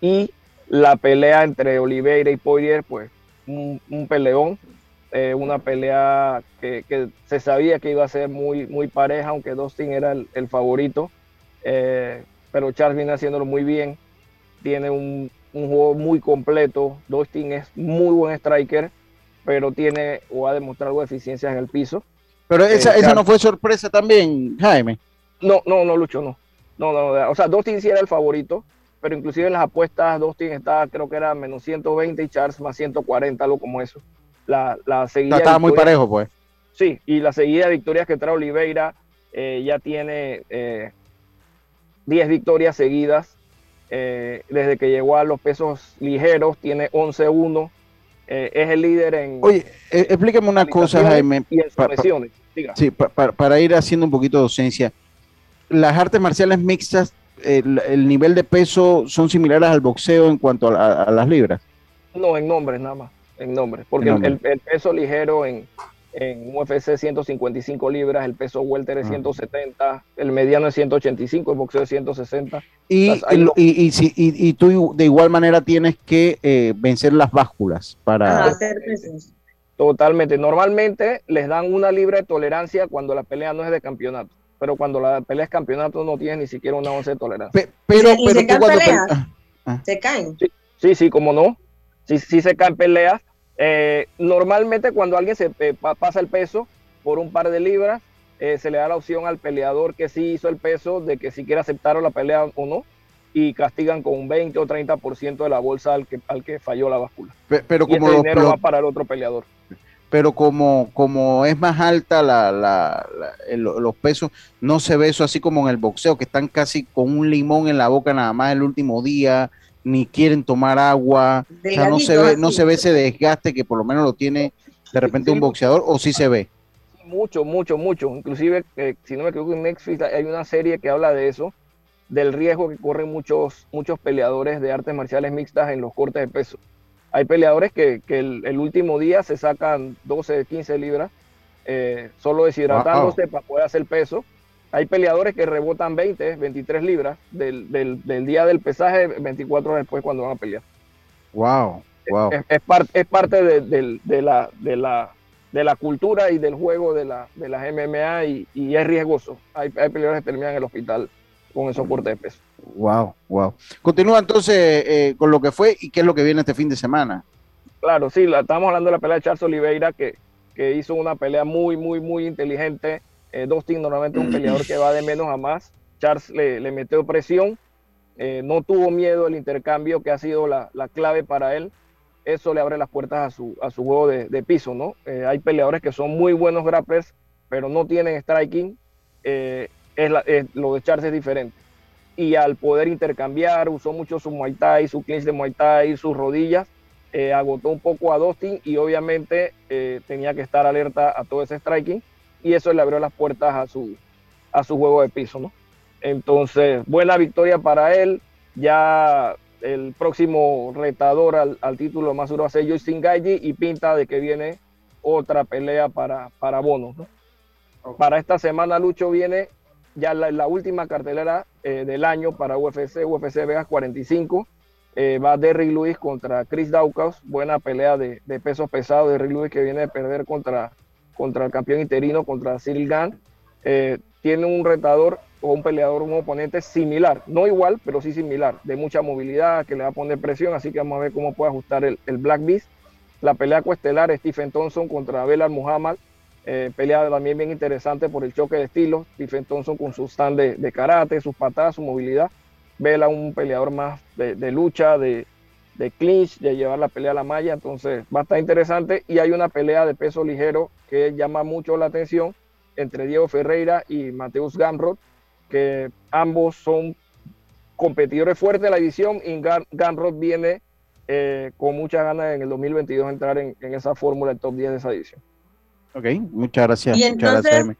Y la pelea entre Oliveira y Poirier, pues un, peleón, eh, una pelea que, se sabía que iba a ser muy, muy pareja, aunque Dustin era el, favorito, eh, pero Charles viene haciéndolo muy bien, tiene un, juego muy completo, Dustin es muy buen striker, pero tiene o ha demostrado algo de eficiencia en el piso. Pero esa, eh, no fue sorpresa también, Jaime. No, no, no, Lucho, no. No, no, o sea, Dustin sí era el favorito, pero inclusive en las apuestas Dustin estaba, creo que era menos 120 y Charles más 140, algo como eso. La, la seguida estaba muy parejo, pues. Sí, y la seguida de victorias que trae Oliveira eh, ya tiene 10 eh, victorias seguidas. Eh, desde que llegó a los pesos ligeros, tiene 11-1. es el líder en. Oye, explíqueme una cosa, Jaime. Y en sí, para ir haciendo un poquito de docencia. Las artes marciales mixtas el, nivel de peso son similares al boxeo en cuanto a, las libras? No, en nombres nada más, en nombres, porque el, peso ligero en, en UFC 155 libras, el peso welter es 170, ah. el mediano es 185, el boxeo es 160. Y, y, y, y, tú de igual manera tienes que eh, vencer las básculas para... hacer Totalmente. Normalmente les dan una libre de tolerancia cuando la pelea no es de campeonato pero cuando la pelea es campeonato no tiene ni siquiera una once de tolerancia. pero, ¿Y se, caen peleas? Ah, ah. ¿Se caen? Sí, sí, como no. Sí, sí se caen peleas. Eh, normalmente cuando alguien se eh, pasa el peso por un par de libras, eh, se le da la opción al peleador que sí hizo el peso de que si quiere aceptar la pelea o no y castigan con un 20 o 30% de la bolsa al que, al que falló la báscula. Pero, como ese dinero va para el otro peleador pero como, como es más alta la, la, los pesos, no se ve eso así como en el boxeo, que están casi con un limón en la boca nada más el último día, ni quieren tomar agua, o sea, no se ve, no se ve ese desgaste que por lo menos lo tiene de repente un boxeador, o sí se ve. Mucho, mucho, mucho. Inclusive, eh, si no me equivoco, en Netflix hay una serie que habla de eso, del riesgo que corren muchos, muchos peleadores de artes marciales mixtas en los cortes de peso hay peleadores que, el, último día se sacan 12, 15 libras, eh, solo deshidratándose para poder hacer peso. Hay peleadores que rebotan 20, 23 libras del, día del pesaje, 24 horas después cuando van a pelear. Wow, wow. Es, es parte de, la, de, la, de la cultura y del juego de, la, de las MMA y, es riesgoso. Hay, hay peleadores que terminan en el hospital con el soporte de peso. Wow, wow. Continúa entonces eh, con lo que fue y qué es lo que viene este fin de semana. Claro, sí, la, estamos hablando de la pelea de Charles Oliveira que, que hizo una pelea muy, muy, muy inteligente. Eh, Dustin normalmente es un peleador que va de menos a más. Charles le, le metió presión, eh, no tuvo miedo al intercambio que ha sido la, la, clave para él. Eso le abre las puertas a su, a su juego de, de piso, ¿no? Eh, hay peleadores que son muy buenos grapplers, pero no tienen striking. es, lo de Charles es diferente y al poder intercambiar, usó mucho su Muay Thai, su clinch de Muay Thai, sus rodillas, eh, agotó un poco a Dustin y obviamente eh, tenía que estar alerta a todo ese striking y eso le abrió las puertas a su, a su juego de piso, ¿no? Entonces, buena victoria para él, ya el próximo retador al, título más duro va a ser Justin Gaiji y pinta de que viene otra pelea para, para Bono, ¿no? Para esta semana, Lucho, viene ya la, última cartelera eh, del año para UFC, UFC Vegas 45. Eh, va Derrick Lewis contra Chris Daukaus, buena pelea de, pesos pesados. Derrick Lewis que viene de perder contra, contra el campeón interino, contra Cyril Gant. Eh, tiene un retador o un peleador, un oponente similar, no igual, pero sí similar, de mucha movilidad, que le va a poner presión, así que vamos a ver cómo puede ajustar el, el Black Beast. La pelea coestelar, Stephen Thompson contra Belal Muhammad, eh, pelea también bien interesante por el choque de estilos. Stephen Thompson con su stand de, karate, sus patadas, su movilidad. Vela un peleador más de, lucha, de, de, clinch, de llevar la pelea a la malla. Entonces va a estar interesante. Y hay una pelea de peso ligero que llama mucho la atención entre Diego Ferreira y Mateus Gamrot, que ambos son competidores fuertes de la división y Gun, viene eh, con muchas ganas en el 2022 entrar en, esa fórmula del top 10 de esa división. Ok, muchas gracias. Y entonces,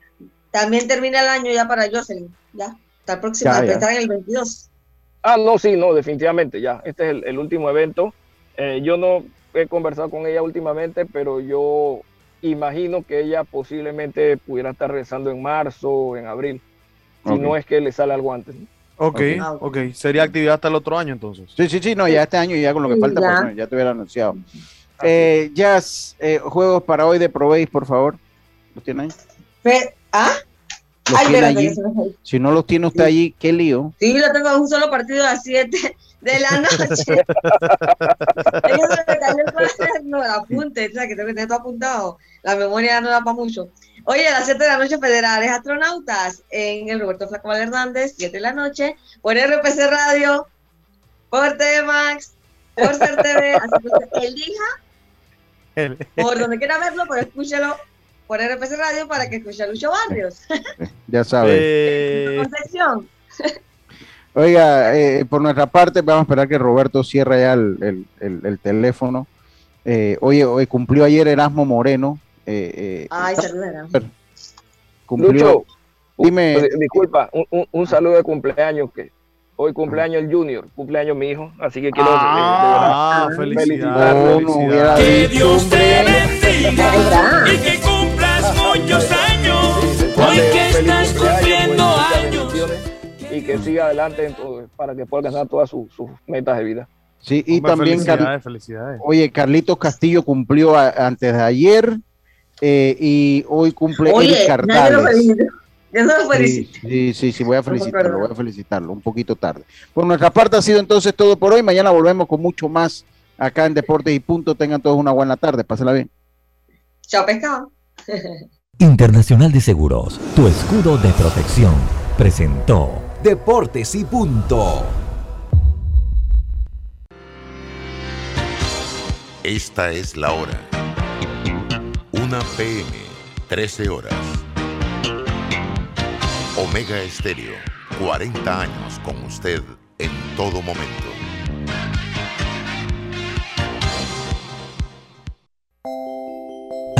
también termina el año ya para Jocelyn, ya, está próximo, a en el 22. Ah, no, sí, no, definitivamente, ya, este es el, último evento. Eh, yo no he conversado con ella últimamente, pero yo imagino que ella posiblemente pudiera estar regresando en marzo o en abril, si no es que le sale algo antes. Ok, ah, ok. Sería actividad hasta el otro año entonces. Sí, sí, sí, no, ya este año ya con lo que falta, ya, pues, ya te hubiera anunciado. Eh, Jazz, eh, juegos para hoy de Proveis, por favor. ¿Los tiene ahí? ¿Ah? Si no los tiene usted allí, qué lío. Sí, lo tengo un solo partido a las 7 de la noche. no, el apunte, o sea, que tengo que tener todo apuntado. La memoria no da para mucho. Oye, a las 7 de la noche, Federales Astronautas en el Roberto Flaco Hernández, 7 de la noche, por RPC Radio, por Max, por Ser TV, así que elija, por donde quiera verlo, pero escúchelo por RPC Radio para que escuche a Lucho Barrios. ya sabes. Eh... Oiga, eh, por nuestra parte, vamos a esperar que Roberto cierre ya el, teléfono. Eh, oye, hoy cumplió ayer Erasmo Moreno. Eh, Ay, saludos. Cumplió. dime. Disculpa, un, saludo de cumpleaños que hoy cumpleaños el Junior, cumpleaños mi hijo, así que quiero ah, felicidades. Que Dios te bendiga y que cumplas muchos años. Hoy que estás cumpliendo años y que siga adelante para que pueda alcanzar todas sus, metas de vida. Sí, y también, felicidades, felicidades. oye, Carlitos Castillo cumplió antes de ayer eh, y hoy cumple oye, Cartales. Yo no lo sí, sí, sí, sí, voy a felicitarlo, voy a felicitarlo, un poquito tarde. Por nuestra parte ha sido entonces todo por hoy. Mañana volvemos con mucho más acá en Deportes y Punto. Tengan todos una buena tarde, pásenla bien. Chao, pescado. Internacional de Seguros, tu escudo de protección, presentó Deportes y punto. Esta es la hora. Una PM, 13 horas. Omega Estéreo, 40 años con usted en todo momento.